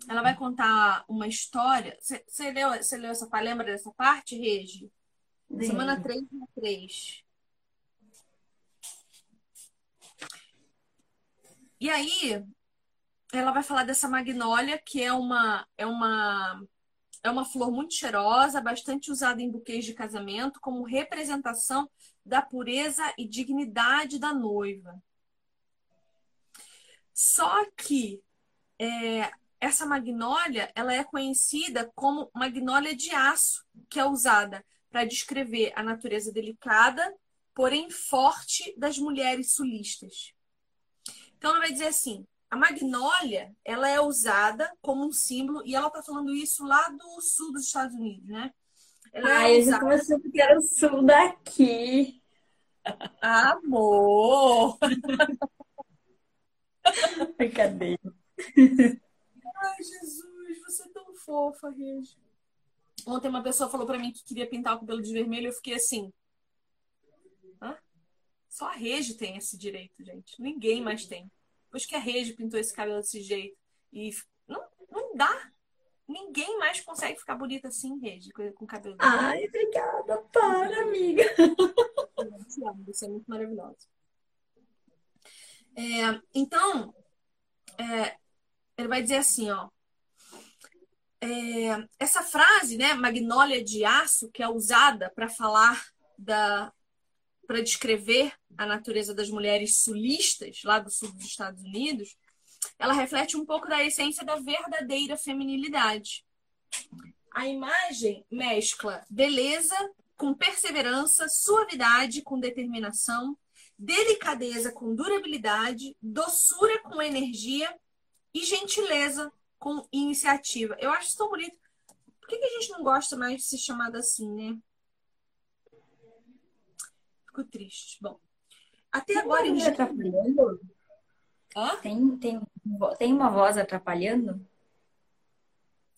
Ela vai contar uma história. Você leu, leu essa Lembra dessa parte, Regi? Semana 3 3. E aí, ela vai falar dessa magnólia, que é uma, é uma, é uma flor muito cheirosa, bastante usada em buquês de casamento, como representação da pureza e dignidade da noiva. Só que é, essa magnólia ela é conhecida como magnólia de aço, que é usada para descrever a natureza delicada, porém forte das mulheres sulistas. Então ela vai dizer assim: a magnólia, ela é usada como um símbolo e ela tá falando isso lá do sul dos Estados Unidos, né? Ela é Ai, é usada... eu já que era o sul daqui. Amor! *laughs* Brincadeira. *laughs* Ai, Jesus, você é tão fofa, Regi. Ontem uma pessoa falou para mim que queria pintar o cabelo de vermelho, eu fiquei assim. Hã? Só a Regi tem esse direito, gente. Ninguém mais tem. Depois que a Regi pintou esse cabelo desse jeito. E não, não dá. Ninguém mais consegue ficar bonita assim, Regi, com o cabelo. Ai, obrigada. Para, amiga. *laughs* Você é muito maravilhosa. É, então, é, ele vai dizer assim, ó. É, essa frase, né, magnólia de aço, que é usada para falar da, para descrever a natureza das mulheres sulistas lá do sul dos Estados Unidos, ela reflete um pouco da essência da verdadeira feminilidade. A imagem mescla beleza com perseverança, suavidade com determinação, delicadeza com durabilidade, doçura com energia e gentileza com iniciativa. Eu acho isso tão bonito. Por que, que a gente não gosta mais de ser chamada assim, né? Fico triste. Bom, até tem agora. Uma atrapalhando? Hã? Tem, tem, tem uma voz atrapalhando?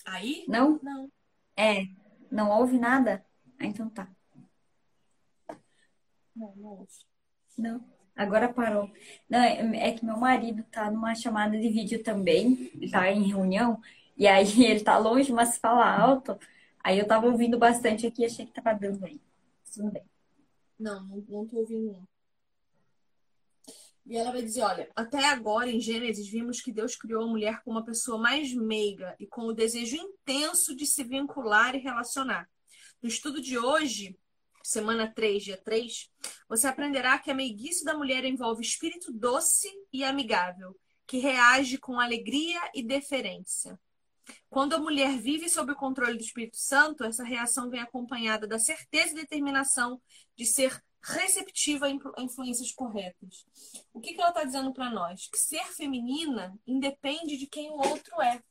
Aí? Não? Não. É. Não ouve nada? Ah, então tá. Não, não ouve. Não. Agora parou. Não, é, é que meu marido tá numa chamada de vídeo também, tá em reunião, e aí *laughs* ele tá longe, mas fala alto. Aí eu tava ouvindo bastante aqui, achei que tava dando bem. Tudo bem. Não, não, não tô ouvindo. E ela vai dizer: olha, até agora em Gênesis vimos que Deus criou a mulher como uma pessoa mais meiga e com o desejo intenso de se vincular e relacionar. No estudo de hoje, semana 3, dia 3, você aprenderá que a meiguice da mulher envolve espírito doce e amigável, que reage com alegria e deferência. Quando a mulher vive sob o controle do Espírito Santo, essa reação vem acompanhada da certeza e determinação de ser receptiva a influências corretas. O que, que ela está dizendo para nós? Que ser feminina independe de quem o outro é.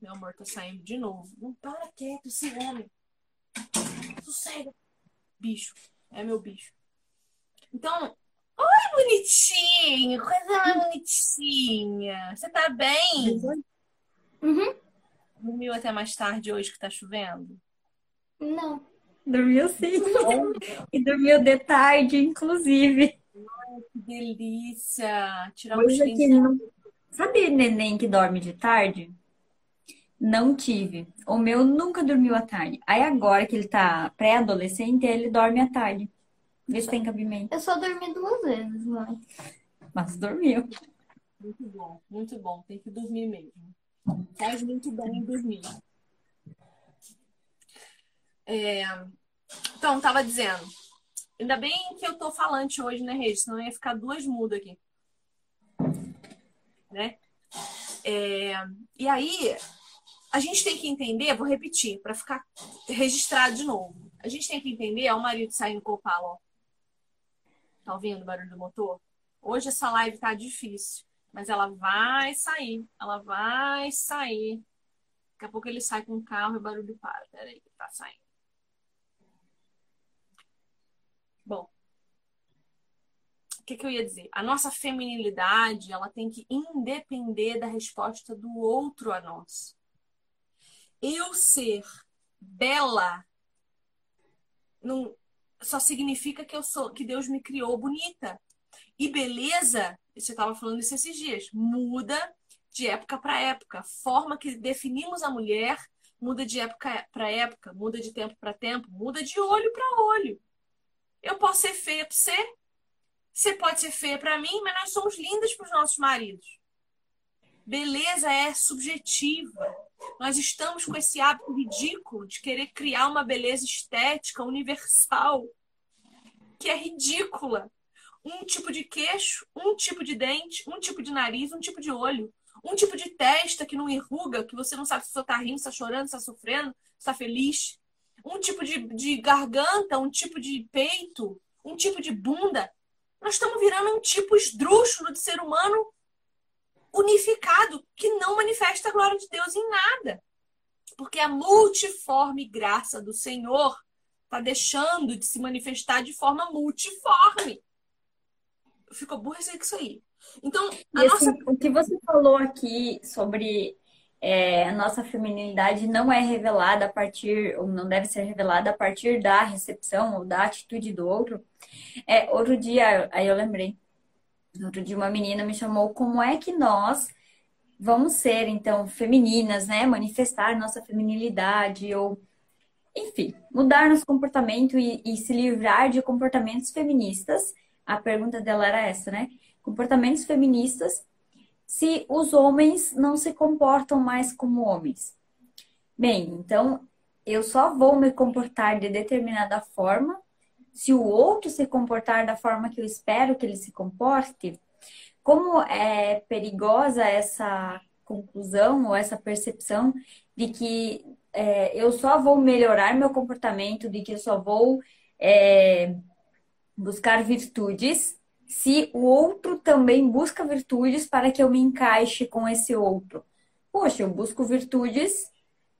Meu amor tá saindo de novo. Não para quieto, esse homem. Sossega. Bicho. É meu bicho. Então, oi, bonitinho. Coisa mais bonitinha. Você tá bem? Uhum. Dormiu até mais tarde hoje que tá chovendo? Não. Dormiu sim. e dormiu de tarde, inclusive. Ai, que delícia. Tirar um que não... Sabe neném que dorme de tarde? Não tive. O meu nunca dormiu à tarde. Aí agora que ele tá pré-adolescente, ele dorme à tarde. Vê se tem cabimento. Eu só dormi duas vezes, mãe. Mas dormiu. Muito bom, muito bom. Tem que dormir mesmo. Faz muito bem dormir. É... Então, tava dizendo. Ainda bem que eu tô falante hoje, né, Regis? Senão ia ficar duas mudas aqui. Né? É... E aí, a gente tem que entender, vou repetir, para ficar registrado de novo. A gente tem que entender, ó, o marido saindo com o palo, ó. Tá ouvindo o barulho do motor? Hoje essa live tá difícil, mas ela vai sair. Ela vai sair. Daqui a pouco ele sai com o carro e o barulho para. Peraí, tá saindo. Bom, o que, que eu ia dizer? A nossa feminilidade, ela tem que independer da resposta do outro a nós. Eu ser bela não, só significa que eu sou que Deus me criou bonita. E beleza, você estava falando isso esses dias, muda de época para época. Forma que definimos a mulher muda de época para época, muda de tempo para tempo, muda de olho para olho. Eu posso ser feia para você, você pode ser feia para mim, mas nós somos lindas para os nossos maridos. Beleza é subjetiva. Nós estamos com esse hábito ridículo de querer criar uma beleza estética universal, que é ridícula. Um tipo de queixo, um tipo de dente, um tipo de nariz, um tipo de olho, um tipo de testa que não enruga, que você não sabe se você está rindo, se está chorando, se está sofrendo, se está feliz. Um tipo de, de garganta, um tipo de peito, um tipo de bunda. Nós estamos virando um tipo esdrúxulo de ser humano unificado que não manifesta a glória de Deus em nada. Porque a multiforme graça do Senhor está deixando de se manifestar de forma multiforme. Eu fico aborrecida com isso aí. Então, a assim, nossa... o que você falou aqui sobre é, a nossa feminilidade não é revelada a partir, ou não deve ser revelada a partir da recepção ou da atitude do outro. É, outro dia, aí eu lembrei, outro dia uma menina me chamou como é que nós vamos ser, então, femininas, né? Manifestar nossa feminilidade ou, enfim, mudar nosso comportamento e, e se livrar de comportamentos feministas. A pergunta dela era essa, né? Comportamentos feministas se os homens não se comportam mais como homens. Bem, então eu só vou me comportar de determinada forma se o outro se comportar da forma que eu espero que ele se comporte como é perigosa essa conclusão ou essa percepção de que é, eu só vou melhorar meu comportamento, de que eu só vou é, buscar virtudes se o outro também busca virtudes para que eu me encaixe com esse outro. Poxa, eu busco virtudes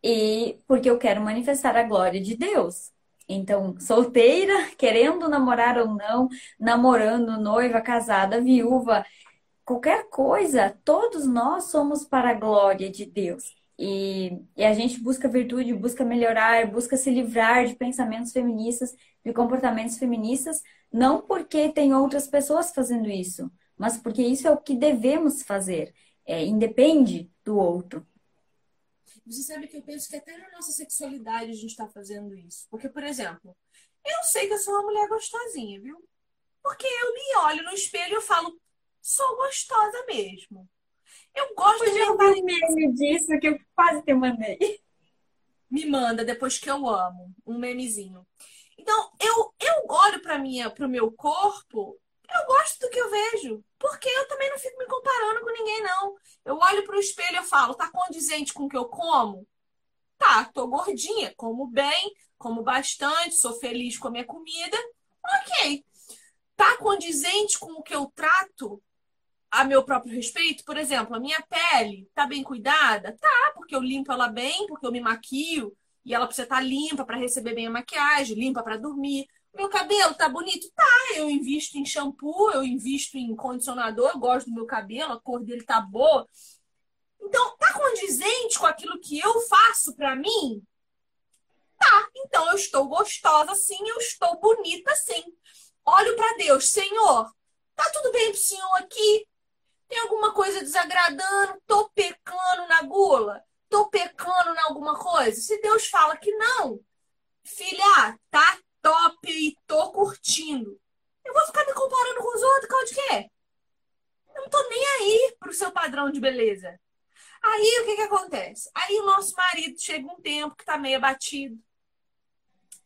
e porque eu quero manifestar a glória de Deus. Então, solteira, *laughs* querendo namorar ou não, namorando, noiva, casada, viúva, qualquer coisa, todos nós somos para a glória de Deus. E, e, a gente busca virtude, busca melhorar, busca se livrar de pensamentos feministas, de comportamentos feministas, não porque tem outras pessoas fazendo isso, mas porque isso é o que devemos fazer. É, independe do outro. Você sabe que eu penso que até na nossa sexualidade a gente está fazendo isso. Porque, por exemplo, eu sei que eu sou uma mulher gostosinha, viu? Porque eu me olho no espelho e falo, sou gostosa mesmo. Eu gosto de. Eu vi um meme disso que eu quase te mandei. *laughs* Me manda depois que eu amo. Um memezinho. Então, eu, eu olho para pro meu corpo, eu gosto do que eu vejo. Porque eu também não fico me comparando com ninguém, não. Eu olho pro espelho e falo, tá condizente com o que eu como? Tá, tô gordinha, como bem, como bastante, sou feliz com a minha comida. Ok. Tá condizente com o que eu trato? a meu próprio respeito, por exemplo, a minha pele tá bem cuidada? Tá, porque eu limpo ela bem, porque eu me maquio e ela precisa estar tá limpa para receber bem a maquiagem, limpa para dormir. Meu cabelo tá bonito? Tá, eu invisto em shampoo, eu invisto em condicionador, eu gosto do meu cabelo, a cor dele tá boa. Então, tá condizente com aquilo que eu faço para mim? Tá, então eu estou gostosa sim, eu estou bonita sim. Olho para Deus, Senhor, tá tudo bem pro senhor aqui? Tem alguma coisa desagradando? Tô pecando na gula? Tô pecando em alguma coisa? Se Deus fala que não, filha, tá top e tô curtindo. Eu vou ficar me comparando com os outros, causa de quê? Eu não tô nem aí pro seu padrão de beleza. Aí o que que acontece? Aí o nosso marido chega um tempo que tá meio abatido,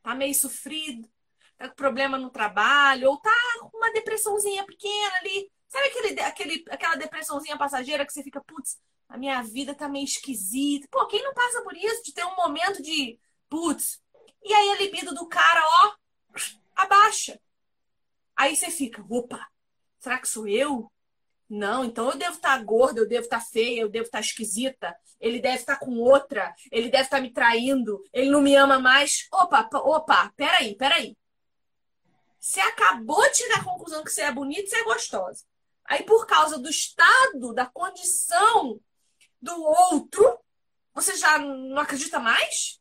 tá meio sofrido, tá com problema no trabalho, ou tá com uma depressãozinha pequena ali, Sabe aquele, aquele, aquela depressãozinha passageira que você fica, putz, a minha vida tá meio esquisita. Pô, quem não passa por isso? De ter um momento de, putz. E aí a libido do cara, ó, abaixa. Aí você fica, opa, será que sou eu? Não, então eu devo estar tá gorda, eu devo estar tá feia, eu devo estar tá esquisita. Ele deve estar com outra, ele deve estar me traindo, ele não me ama mais. Opa, opa, peraí, peraí. Você acabou de chegar à conclusão que você é bonita e você é gostosa. Aí, por causa do estado, da condição do outro, você já não acredita mais?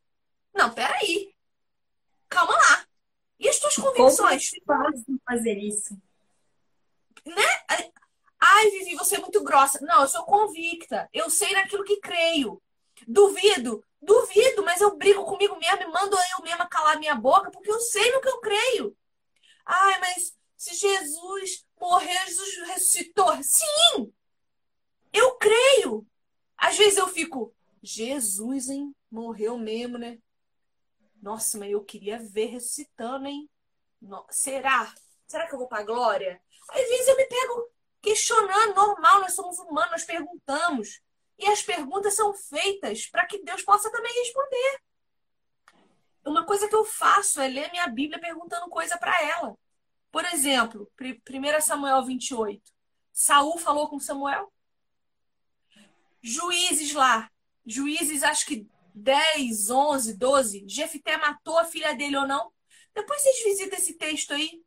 Não, peraí. Calma lá. E as tuas convicções? Como é fazer isso? Né? Ai, Vivi, você é muito grossa. Não, eu sou convicta. Eu sei naquilo que creio. Duvido? Duvido, mas eu brigo comigo mesmo e mando eu mesma calar minha boca porque eu sei no que eu creio. Ai, mas se Jesus morrer, Jesus ressuscitou. Sim! Eu creio. Às vezes eu fico, Jesus, hein? Morreu mesmo, né? Nossa, mas eu queria ver ressuscitando, hein? No... Será? Será que eu vou pra glória? Às vezes eu me pego questionando, normal, nós somos humanos, nós perguntamos. E as perguntas são feitas para que Deus possa também responder. Uma coisa que eu faço é ler minha Bíblia perguntando coisa para ela. Por exemplo, 1 Samuel 28. Saul falou com Samuel. Juízes lá. Juízes, acho que 10, 11, 12. Jefité matou a filha dele ou não? Depois vocês visitam esse texto aí.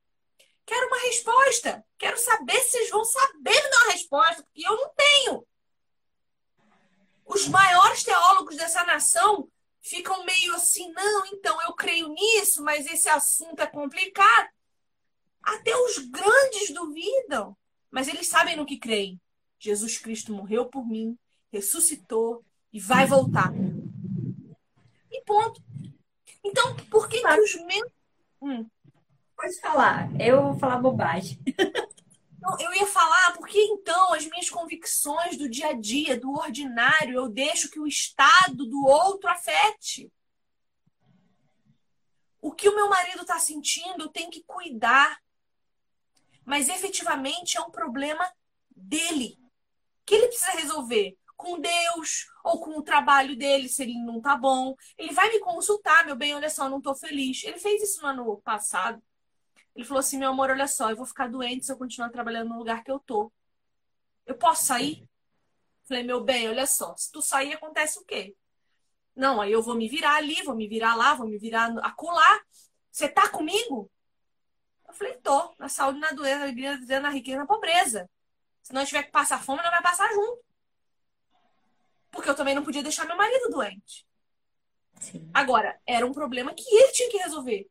Quero uma resposta. Quero saber se vocês vão saber me dar uma resposta, porque eu não tenho. Os maiores teólogos dessa nação ficam meio assim, não, então eu creio nisso, mas esse assunto é complicado. Até os grandes duvidam, mas eles sabem no que creem. Jesus Cristo morreu por mim, ressuscitou e vai voltar. Ponto. Então, por que, que os meus. Hum. Pode falar, eu vou falar bobagem. *laughs* Não, eu ia falar porque então as minhas convicções do dia a dia, do ordinário, eu deixo que o estado do outro afete. O que o meu marido está sentindo, eu tenho que cuidar. Mas efetivamente é um problema dele, que ele precisa resolver com Deus ou com o trabalho dele, se ele não tá bom. Ele vai me consultar, meu bem, olha só, não tô feliz. Ele fez isso no ano passado. Ele falou assim: meu amor, olha só, eu vou ficar doente se eu continuar trabalhando no lugar que eu tô. Eu posso sair? Falei, meu bem, olha só, se tu sair, acontece o quê? Não, aí eu vou me virar ali, vou me virar lá, vou me virar acolá. Você tá comigo? Eu falei, tô. Na saúde, na doença, na alegria, na riqueza, na pobreza. Se nós tiver que passar fome, não vai passar junto. Porque eu também não podia deixar meu marido doente. Sim. Agora, era um problema que ele tinha que resolver.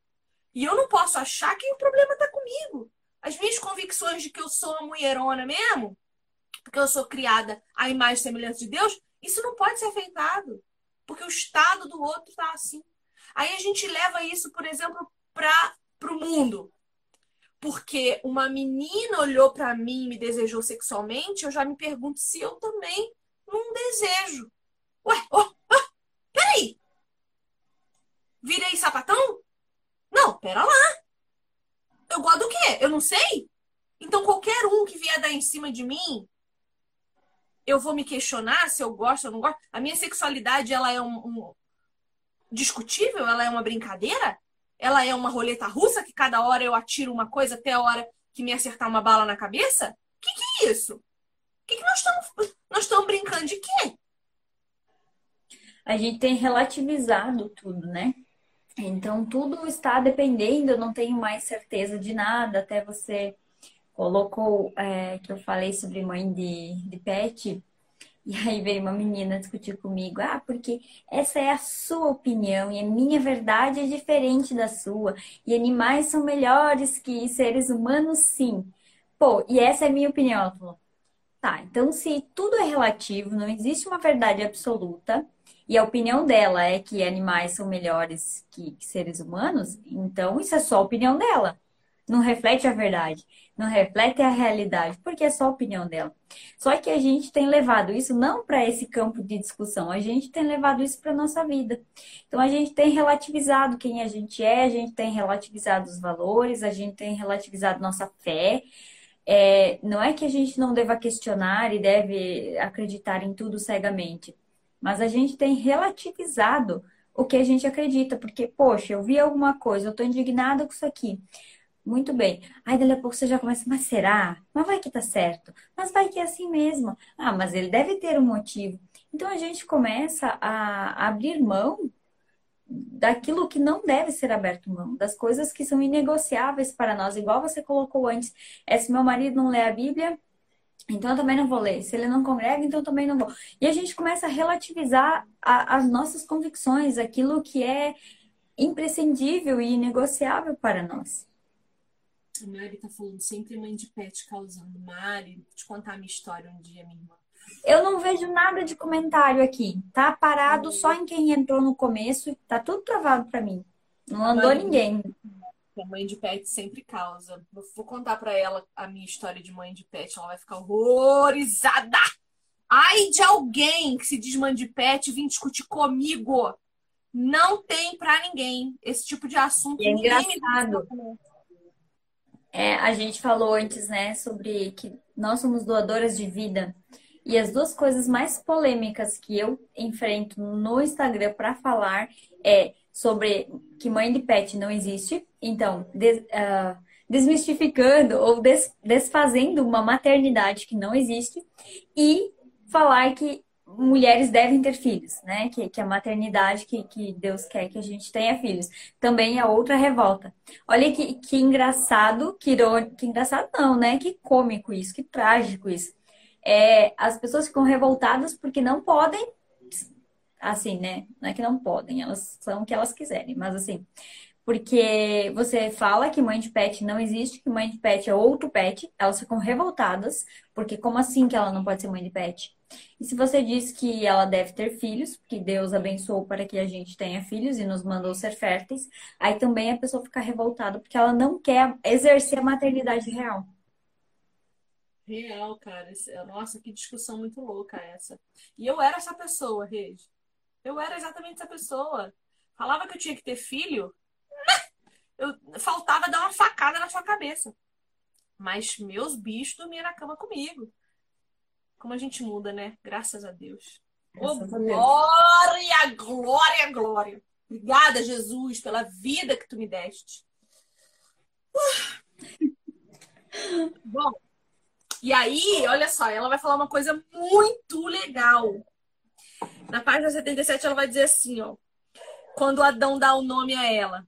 E eu não posso achar que o problema está comigo. As minhas convicções de que eu sou uma mulherona mesmo, porque eu sou criada à imagem e semelhança de Deus, isso não pode ser afetado. Porque o estado do outro está assim. Aí a gente leva isso, por exemplo, para o mundo. Porque uma menina olhou para mim e me desejou sexualmente, eu já me pergunto se eu também não desejo. Ué, oh, oh, peraí! Virei sapatão? Não, pera lá. Eu gosto do quê? Eu não sei? Então, qualquer um que vier dar em cima de mim, eu vou me questionar se eu gosto ou não gosto. A minha sexualidade, ela é um, um discutível? Ela é uma brincadeira? Ela é uma roleta russa que cada hora eu atiro uma coisa até a hora que me acertar uma bala na cabeça? O que, que é isso? O que, que nós estamos nós estamos brincando de quê? A gente tem relativizado tudo, né? Então, tudo está dependendo, eu não tenho mais certeza de nada, até você colocou é, que eu falei sobre mãe de, de pet, e aí veio uma menina discutir comigo, ah, porque essa é a sua opinião e a minha verdade é diferente da sua, e animais são melhores que seres humanos, sim. Pô, e essa é a minha opinião. Ela falou, tá, então se tudo é relativo, não existe uma verdade absoluta, e a opinião dela é que animais são melhores que, seres humanos, então isso é só a opinião dela. Não reflete a verdade, não reflete a realidade, porque é só a opinião dela. Só que a gente tem levado isso não para esse campo de discussão, a gente tem levado isso para nossa vida. Então a gente tem relativizado quem a gente é, a gente tem relativizado os valores, a gente tem relativizado nossa fé. É, não é que a gente não deva questionar e deve acreditar em tudo cegamente mas a gente tem relativizado o que a gente acredita, porque, poxa, eu vi alguma coisa, eu estou indignada com isso aqui. Muito bem. Aí dali a pouco você já começa, mas será? Mas vai que tá certo. Mas vai que é assim mesmo. Ah, mas ele deve ter um motivo. Então a gente começa a abrir mão daquilo que não deve ser aberto mão, das coisas que são inegociáveis para nós, igual você colocou antes. É se meu marido não lê a Bíblia, então eu também não vou ler. Se ele não congrega, então eu também não vou. E a gente começa a relativizar a, as nossas convicções, aquilo que é imprescindível e inegociável para nós. A Mari tá falando sempre mãe de pet causando. Mari, te contar a minha história um dia, minha irmã. Eu não vejo nada de comentário aqui. Tá parado só em quem entrou no começo. Tá tudo travado para mim. Não andou Mari, ninguém a mãe de pet sempre causa. vou contar para ela a minha história de mãe de pet, ela vai ficar horrorizada. Ai de alguém que se diz mãe de pet vir discutir comigo. Não tem para ninguém esse tipo de assunto. É engraçado. É, a gente falou antes, né, sobre que nós somos doadoras de vida. E as duas coisas mais polêmicas que eu enfrento no Instagram para falar é sobre que mãe de pet não existe. Então, des, uh, desmistificando ou des, desfazendo uma maternidade que não existe. E falar que mulheres devem ter filhos, né? Que, que a maternidade, que, que Deus quer que a gente tenha filhos. Também é outra revolta. Olha que, que engraçado, que irônico, que engraçado não, né? Que cômico isso, que trágico isso. É, as pessoas ficam revoltadas porque não podem, assim, né? Não é que não podem, elas são o que elas quiserem, mas assim, porque você fala que mãe de pet não existe, que mãe de pet é outro pet, elas ficam revoltadas, porque como assim que ela não pode ser mãe de pet? E se você diz que ela deve ter filhos, que Deus abençoou para que a gente tenha filhos e nos mandou ser férteis, aí também a pessoa fica revoltada porque ela não quer exercer a maternidade real. Real, cara. Nossa, que discussão muito louca essa. E eu era essa pessoa, Regi. Eu era exatamente essa pessoa. Falava que eu tinha que ter filho, *laughs* eu faltava dar uma facada na sua cabeça. Mas meus bichos dormiam na cama comigo. Como a gente muda, né? Graças a Deus. Oh, glória, glória, glória. Obrigada, Jesus, pela vida que tu me deste. Uh. *laughs* Bom, e aí, olha só, ela vai falar uma coisa muito legal. Na página 77, ela vai dizer assim, ó. Quando Adão dá o nome a ela.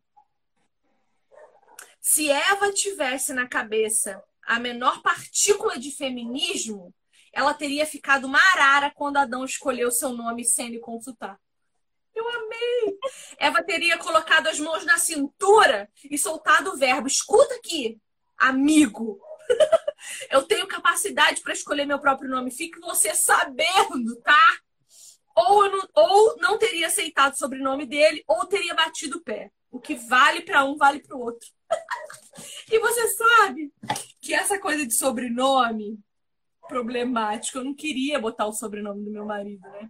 Se Eva tivesse na cabeça a menor partícula de feminismo, ela teria ficado uma arara quando Adão escolheu seu nome sem lhe consultar. Eu amei! Eva teria colocado as mãos na cintura e soltado o verbo: escuta aqui, amigo. *laughs* Eu tenho capacidade para escolher meu próprio nome. Fique você sabendo, tá? Ou não, ou não teria aceitado o sobrenome dele, ou teria batido o pé. O que vale para um, vale para o outro. *laughs* e você sabe que essa coisa de sobrenome problemático, eu não queria botar o sobrenome do meu marido, né?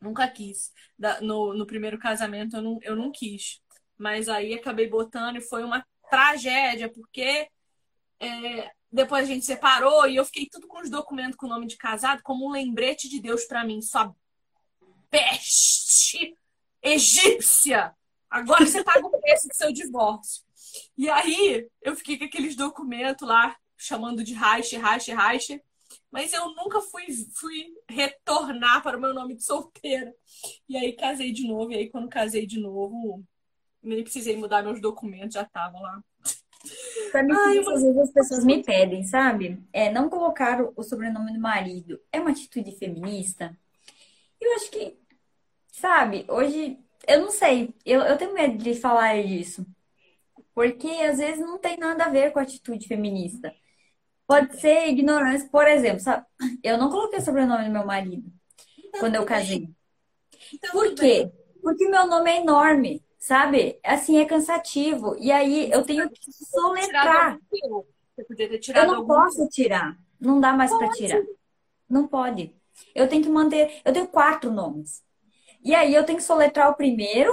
Nunca quis. no, no primeiro casamento eu não, eu não quis. Mas aí acabei botando e foi uma tragédia, porque é, depois a gente separou e eu fiquei tudo com os documentos com o nome de casado como um lembrete de Deus para mim. Sua peste egípcia! Agora você paga o preço do seu divórcio. E aí eu fiquei com aqueles documentos lá, chamando de Reich, Reich, Reich. Mas eu nunca fui, fui retornar para o meu nome de solteira. E aí casei de novo. E aí, quando casei de novo, nem precisei mudar meus documentos, já estavam lá. Sabe Ai, que às vezes as pessoas me pedem, sabe? É não colocar o sobrenome do marido. É uma atitude feminista? Eu acho que, sabe, hoje, eu não sei. Eu, eu tenho medo de falar disso. Porque às vezes não tem nada a ver com a atitude feminista. Pode ser ignorância, por exemplo, sabe? Eu não coloquei o sobrenome do meu marido então, quando eu casei. Então, por quê? Bem. Porque meu nome é enorme, sabe? Assim é cansativo. E aí eu tenho que soletrar. Você podia ter tirado eu não posso tirar. Não dá mais para tirar. Não pode. Eu tenho que manter. Eu tenho quatro nomes. E aí eu tenho que soletrar o primeiro,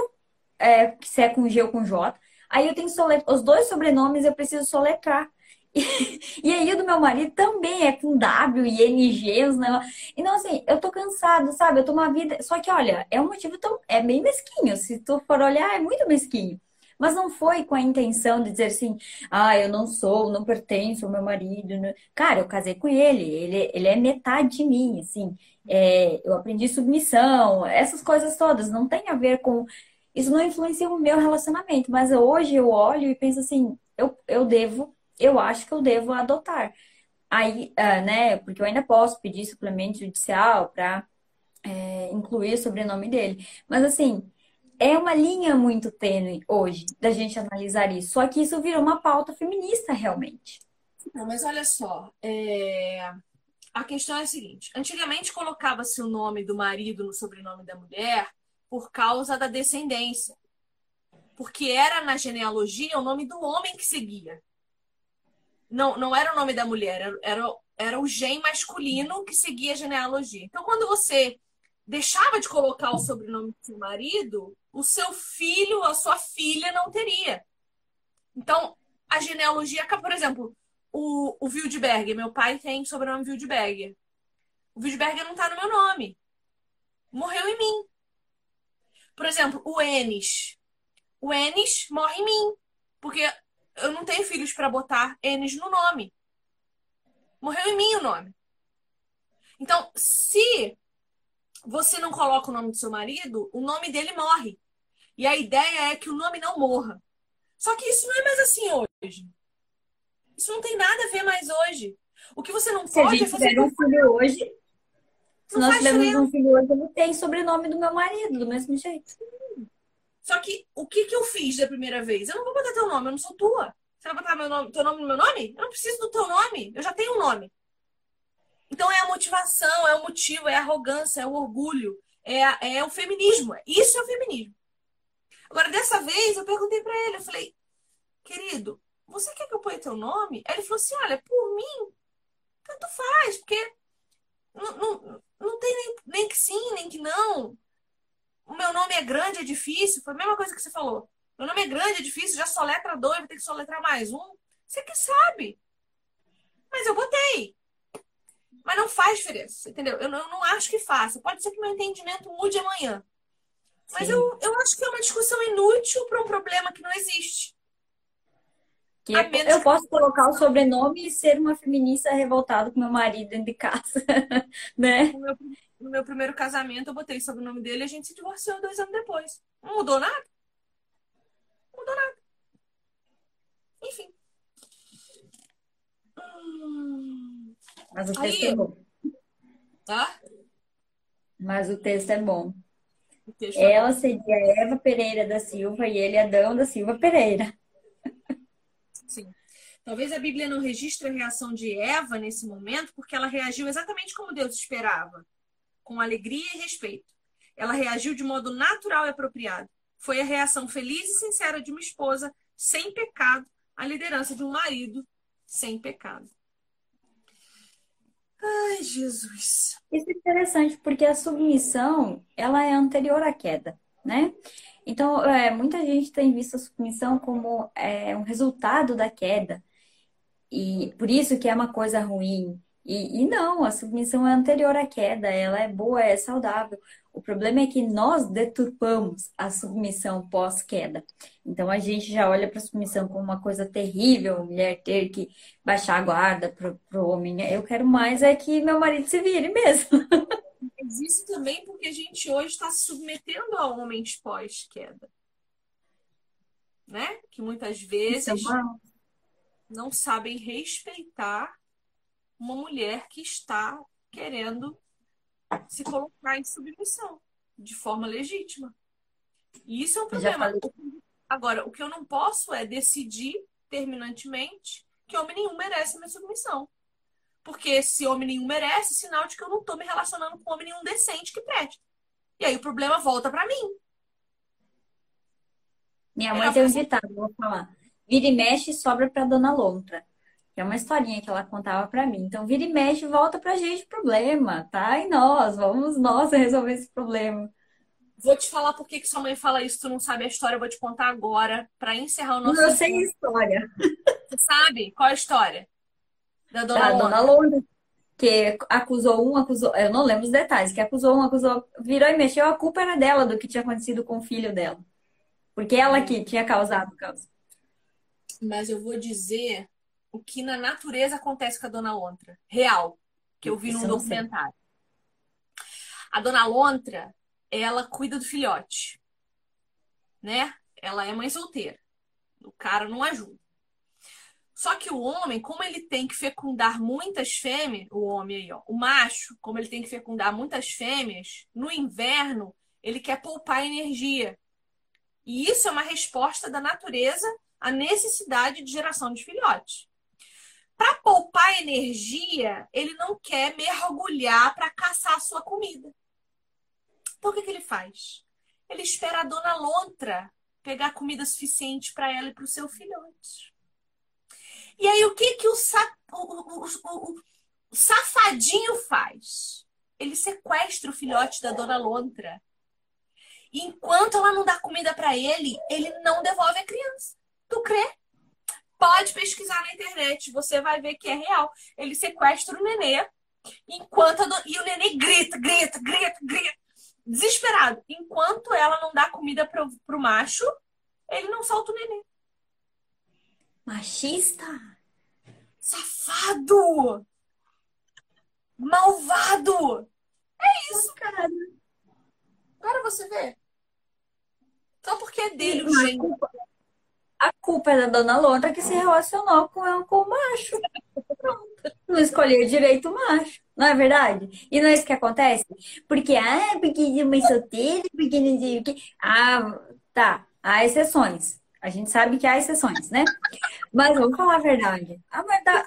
é, se é com G ou com J. Aí eu tenho que soletrar. Os dois sobrenomes eu preciso soletrar. *laughs* E, aí o do meu marido também é com W e NG, os negócios. Então, assim, eu tô cansado, sabe? Eu tô uma vida. Só que, olha, é um motivo tão. É bem mesquinho. Se tu for olhar, é muito mesquinho. Mas não foi com a intenção de dizer assim, ah, eu não sou, não pertenço ao meu marido. Né? Cara, eu casei com ele, ele, ele é metade de mim, assim. É, eu aprendi submissão, essas coisas todas. Não tem a ver com isso não influencia o meu relacionamento, mas hoje eu olho e penso assim, eu, eu devo, eu acho que eu devo adotar. Aí, uh, né, porque eu ainda posso pedir suplemento judicial para é, incluir o sobrenome dele. Mas assim, é uma linha muito tênue hoje da gente analisar isso. Só que isso virou uma pauta feminista realmente. Não, mas olha só, é... a questão é a seguinte: antigamente colocava-se o nome do marido no sobrenome da mulher por causa da descendência. Porque era na genealogia o nome do homem que seguia. Não, não era o nome da mulher, era, era, o gen masculino que seguia a genealogia. Então, quando você deixava de colocar o sobrenome do seu marido, o seu filho, a sua filha não teria. Então, a genealogia, por exemplo, o, o Wildberger, meu pai tem sobrenome Wildberger. O Wildberger não está no meu nome. Morreu em mim. Por exemplo, o Enes. O Enes morre em mim. Porque eu não tenho filhos para botar Enes no nome. Morreu em mim o nome. Então, se você não coloca o nome do seu marido, o nome dele morre. E a ideia é que o nome não morra. Só que isso não é mais assim hoje. Isso não tem nada a ver mais hoje. O que você não Se pode a gente é fazer. tiver um filho hoje, se Não nós tivermos um filho hoje, ele tem sobrenome do meu marido, do mesmo jeito. Só que o que, que eu fiz da primeira vez? Eu não vou botar teu nome, eu não sou tua. Você vai botar meu nome, teu nome no meu nome? Eu não preciso do teu nome, eu já tenho um nome. Então é a motivação, é o motivo, é a arrogância, é o orgulho, é, é o feminismo. Isso é o feminismo. Agora, dessa vez, eu perguntei pra ele, eu falei, querido, você quer que eu ponha teu nome? Aí ele falou assim, olha, por mim, tanto faz, porque não, não, não tem nem, nem que sim, nem que não. O meu nome é grande, é difícil. Foi a mesma coisa que você falou. Meu nome é grande, é difícil, já soletra dois, vou ter que soletrar mais um. Você que sabe. Mas eu botei. Mas não faz diferença, entendeu? Eu não, eu não acho que faça. Pode ser que meu entendimento mude amanhã. Mas Sim. eu, eu acho que é uma discussão inútil para um problema que não existe. Que eu, eu posso colocar o sobrenome e ser uma feminista revoltada com meu marido dentro de casa, *laughs* né? No meu, primeiro casamento, eu botei sobre o nome dele e a gente se divorciou dois anos depois. Não mudou nada. Não mudou nada. Enfim. Hum, Mas o Aí- texto é bom. tá? Mas o texto é bom. Texto é Ela seria Eva Pereira da Silva e ele Adão da Silva Pereira. Sim. Talvez a Bíblia não registre a reação de Eva nesse momento, porque ela reagiu exatamente como Deus esperava, com alegria e respeito. Ela reagiu de modo natural e apropriado. Foi a reação feliz e sincera de uma esposa sem pecado à liderança de um marido sem pecado. Ai, Jesus. Isso é interessante porque a submissão, ela é anterior à queda, né? Então, é, muita gente tem visto a submissão como é, um resultado da queda. E por isso que é uma coisa ruim. E, e não, a submissão é anterior à queda, ela é boa, é saudável. O problema é que nós deturpamos a submissão pós-queda. Então a gente já olha para a submissão como uma coisa terrível, a mulher ter que baixar a guarda pro, pro homem. Eu quero mais é que meu marido se vire mesmo. *laughs* Isso também porque a gente hoje está se submetendo a homens pós-queda. Né? Que muitas vezes é uma- não sabem respeitar uma mulher que está querendo se colocar em submissão de forma legítima. E isso é um problema. Agora, o que eu não posso é decidir terminantemente que homem nenhum merece minha submissão. Porque se homem nenhum merece, sinal de que eu não estou me relacionando com homem nenhum decente que preste. E aí o problema volta para mim. Minha Ela mãe tem um ditado, vou falar. Vira e mexe, sobra pra Dona Lontra. É uma historinha que ela contava pra mim. Então, vira e mexe, volta pra gente o problema, tá? E nós, vamos nós resolver esse problema. Vou te falar por que sua mãe fala isso, tu não sabe a história, eu vou te contar agora para encerrar o nosso Eu sei a história Você sabe qual é a história? Da dona da Lona. Dona Lontra, que acusou um, acusou. Eu não lembro os detalhes, que acusou um, acusou. Virou e mexeu, a culpa era dela do que tinha acontecido com o filho dela. Porque ela que tinha causado o caos. Mas eu vou dizer o que na natureza acontece com a dona Lontra. Real. Que eu vi num documentário. A dona Lontra, ela cuida do filhote. Né? Ela é mãe solteira. O cara não ajuda. Só que o homem, como ele tem que fecundar muitas fêmeas, o homem aí, ó, o macho, como ele tem que fecundar muitas fêmeas, no inverno, ele quer poupar energia. E isso é uma resposta da natureza à necessidade de geração de filhotes. Para poupar energia, ele não quer mergulhar para caçar a sua comida. Então o que, que ele faz? Ele espera a dona lontra pegar comida suficiente para ela e para o seu filhote. E aí o que que o, sa- o- o- o- safadinho faz? Ele sequestra o filhote da dona lontra. E enquanto ela não dá comida para ele, ele não devolve a criança. Tu crê? Pode pesquisar na internet, você vai ver que é real. Ele sequestra o nenê, enquanto do- e o nenê grita, grita, grita, grita, desesperado. Enquanto ela não dá comida pro, pro macho, ele não solta o nenê. Machista? Safado! Malvado! É isso, cara. Agora você vê. Só porque é dele o culpa, a culpa é da dona Lontra que se relacionou com, com o macho. Não escolheu direito o macho. Não é verdade? E não é isso que acontece? Porque, ah, de mãe solteira, porque não o. Ah, tá. Há exceções. A gente sabe que há exceções, né? Mas vamos falar a verdade.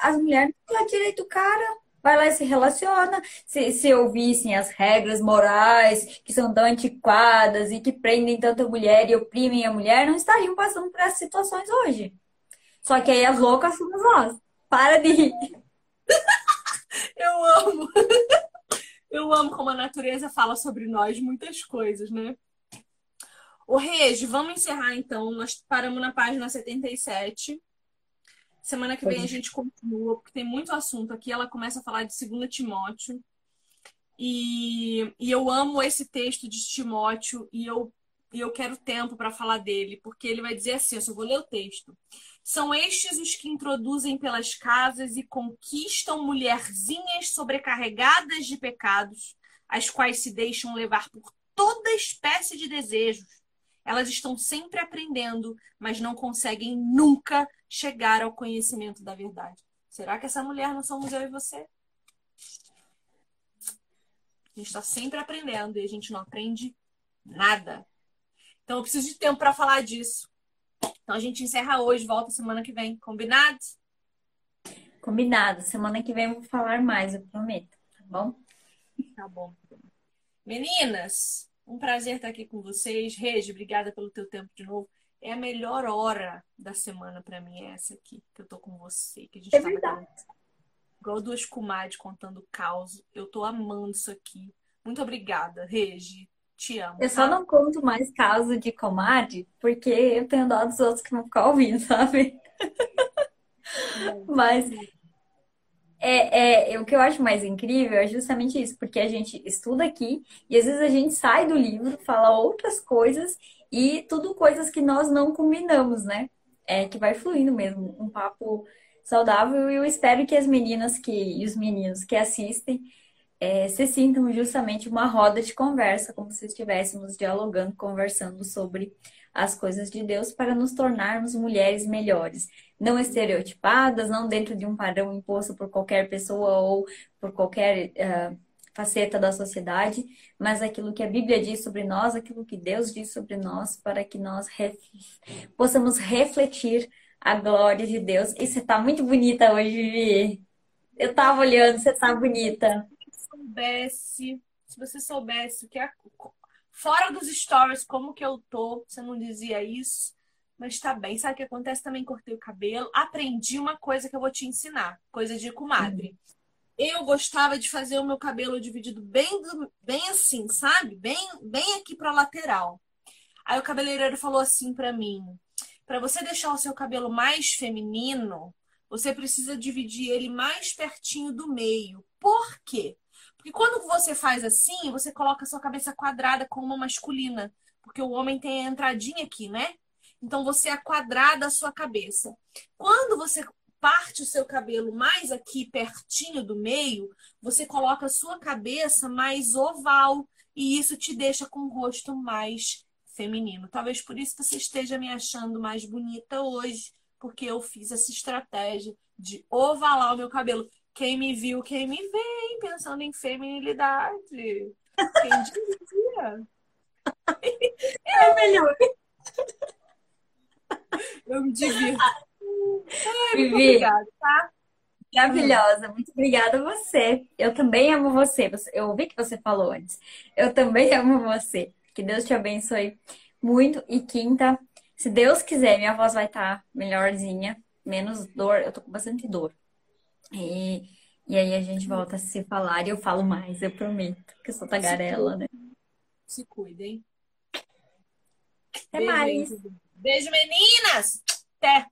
As mulheres não têm direito o cara vai lá e se relaciona. Se, se ouvissem as regras morais que são tão antiquadas e que prendem tanta mulher e oprimem a mulher, não estariam passando por essas situações hoje. Só que aí as loucas somos nós. Para de rir. *laughs* Eu amo. *laughs* Eu amo como a natureza fala sobre nós muitas coisas, né? O Regi, vamos encerrar então. Nós paramos na página 77. Semana que vem a gente continua, porque tem muito assunto aqui. Ela começa a falar de 2 Timóteo. E, e eu amo esse texto de Timóteo e eu, e eu quero tempo para falar dele, porque ele vai dizer assim: eu só vou ler o texto. São estes os que introduzem pelas casas e conquistam mulherzinhas sobrecarregadas de pecados, as quais se deixam levar por toda espécie de desejos elas estão sempre aprendendo, mas não conseguem nunca chegar ao conhecimento da verdade. Será que essa mulher não somos eu e você? A gente está sempre aprendendo e a gente não aprende nada. Então eu preciso de tempo para falar disso. Então a gente encerra hoje, volta semana que vem. Combinado? Combinado. Semana que vem eu vou falar mais, eu prometo. Tá bom? Tá bom. Meninas, um prazer estar aqui com vocês. Regi, obrigada pelo teu tempo de novo. É a melhor hora da semana para mim é essa aqui, que eu tô com você, que a gente é tá verdade. igual duas comadres contando caos. Eu tô amando isso aqui. Muito obrigada, Regi. Te amo. Eu só tá? não conto mais caso de comadre, porque eu tenho dó dos outros que vão ficar ouvindo, *laughs* sabe? Mas é, é, o que eu acho mais incrível é justamente isso, porque a gente estuda aqui e às vezes a gente sai do livro, fala outras coisas e tudo coisas que nós não combinamos, né? É que vai fluindo mesmo, um papo saudável e eu espero que as meninas que, e os meninos que assistem é, se sintam justamente uma roda de conversa, como se estivéssemos dialogando, conversando sobre as coisas de Deus para nos tornarmos mulheres melhores, não estereotipadas, não dentro de um padrão imposto por qualquer pessoa ou por qualquer uh, faceta da sociedade, mas aquilo que a Bíblia diz sobre nós, aquilo que Deus diz sobre nós, para que nós ref... possamos refletir a glória de Deus. E você está muito bonita hoje, Vivi. Eu estava olhando, você está bonita. Se soubesse, se você soubesse que é Fora dos stories, como que eu tô? Você não dizia isso, mas tá bem. Sabe o que acontece? Também cortei o cabelo. Aprendi uma coisa que eu vou te ensinar, coisa de comadre. Eu gostava de fazer o meu cabelo dividido bem, bem assim, sabe? Bem, bem aqui pra lateral. Aí o cabeleireiro falou assim para mim: para você deixar o seu cabelo mais feminino, você precisa dividir ele mais pertinho do meio. Por quê? Porque quando você faz assim, você coloca a sua cabeça quadrada como uma masculina. Porque o homem tem a entradinha aqui, né? Então você é quadrada a sua cabeça. Quando você parte o seu cabelo mais aqui pertinho do meio, você coloca a sua cabeça mais oval e isso te deixa com o rosto mais feminino. Talvez por isso você esteja me achando mais bonita hoje, porque eu fiz essa estratégia de ovalar o meu cabelo. Quem me viu, quem me vem, pensando em feminilidade. Quem dizia? *laughs* É melhor. *laughs* Eu me divirto. Ai, muito obrigada, tá? Maravilhosa, muito obrigada a você. Eu também amo você. Eu ouvi que você falou antes. Eu também *laughs* amo você. Que Deus te abençoe muito. E quinta, se Deus quiser, minha voz vai estar tá melhorzinha, menos dor. Eu tô com bastante dor. E, e aí a gente volta a se falar e eu falo mais, eu prometo, que eu sou tagarela, né? Se cuidem. Até mais. Beijo, meninas! Até!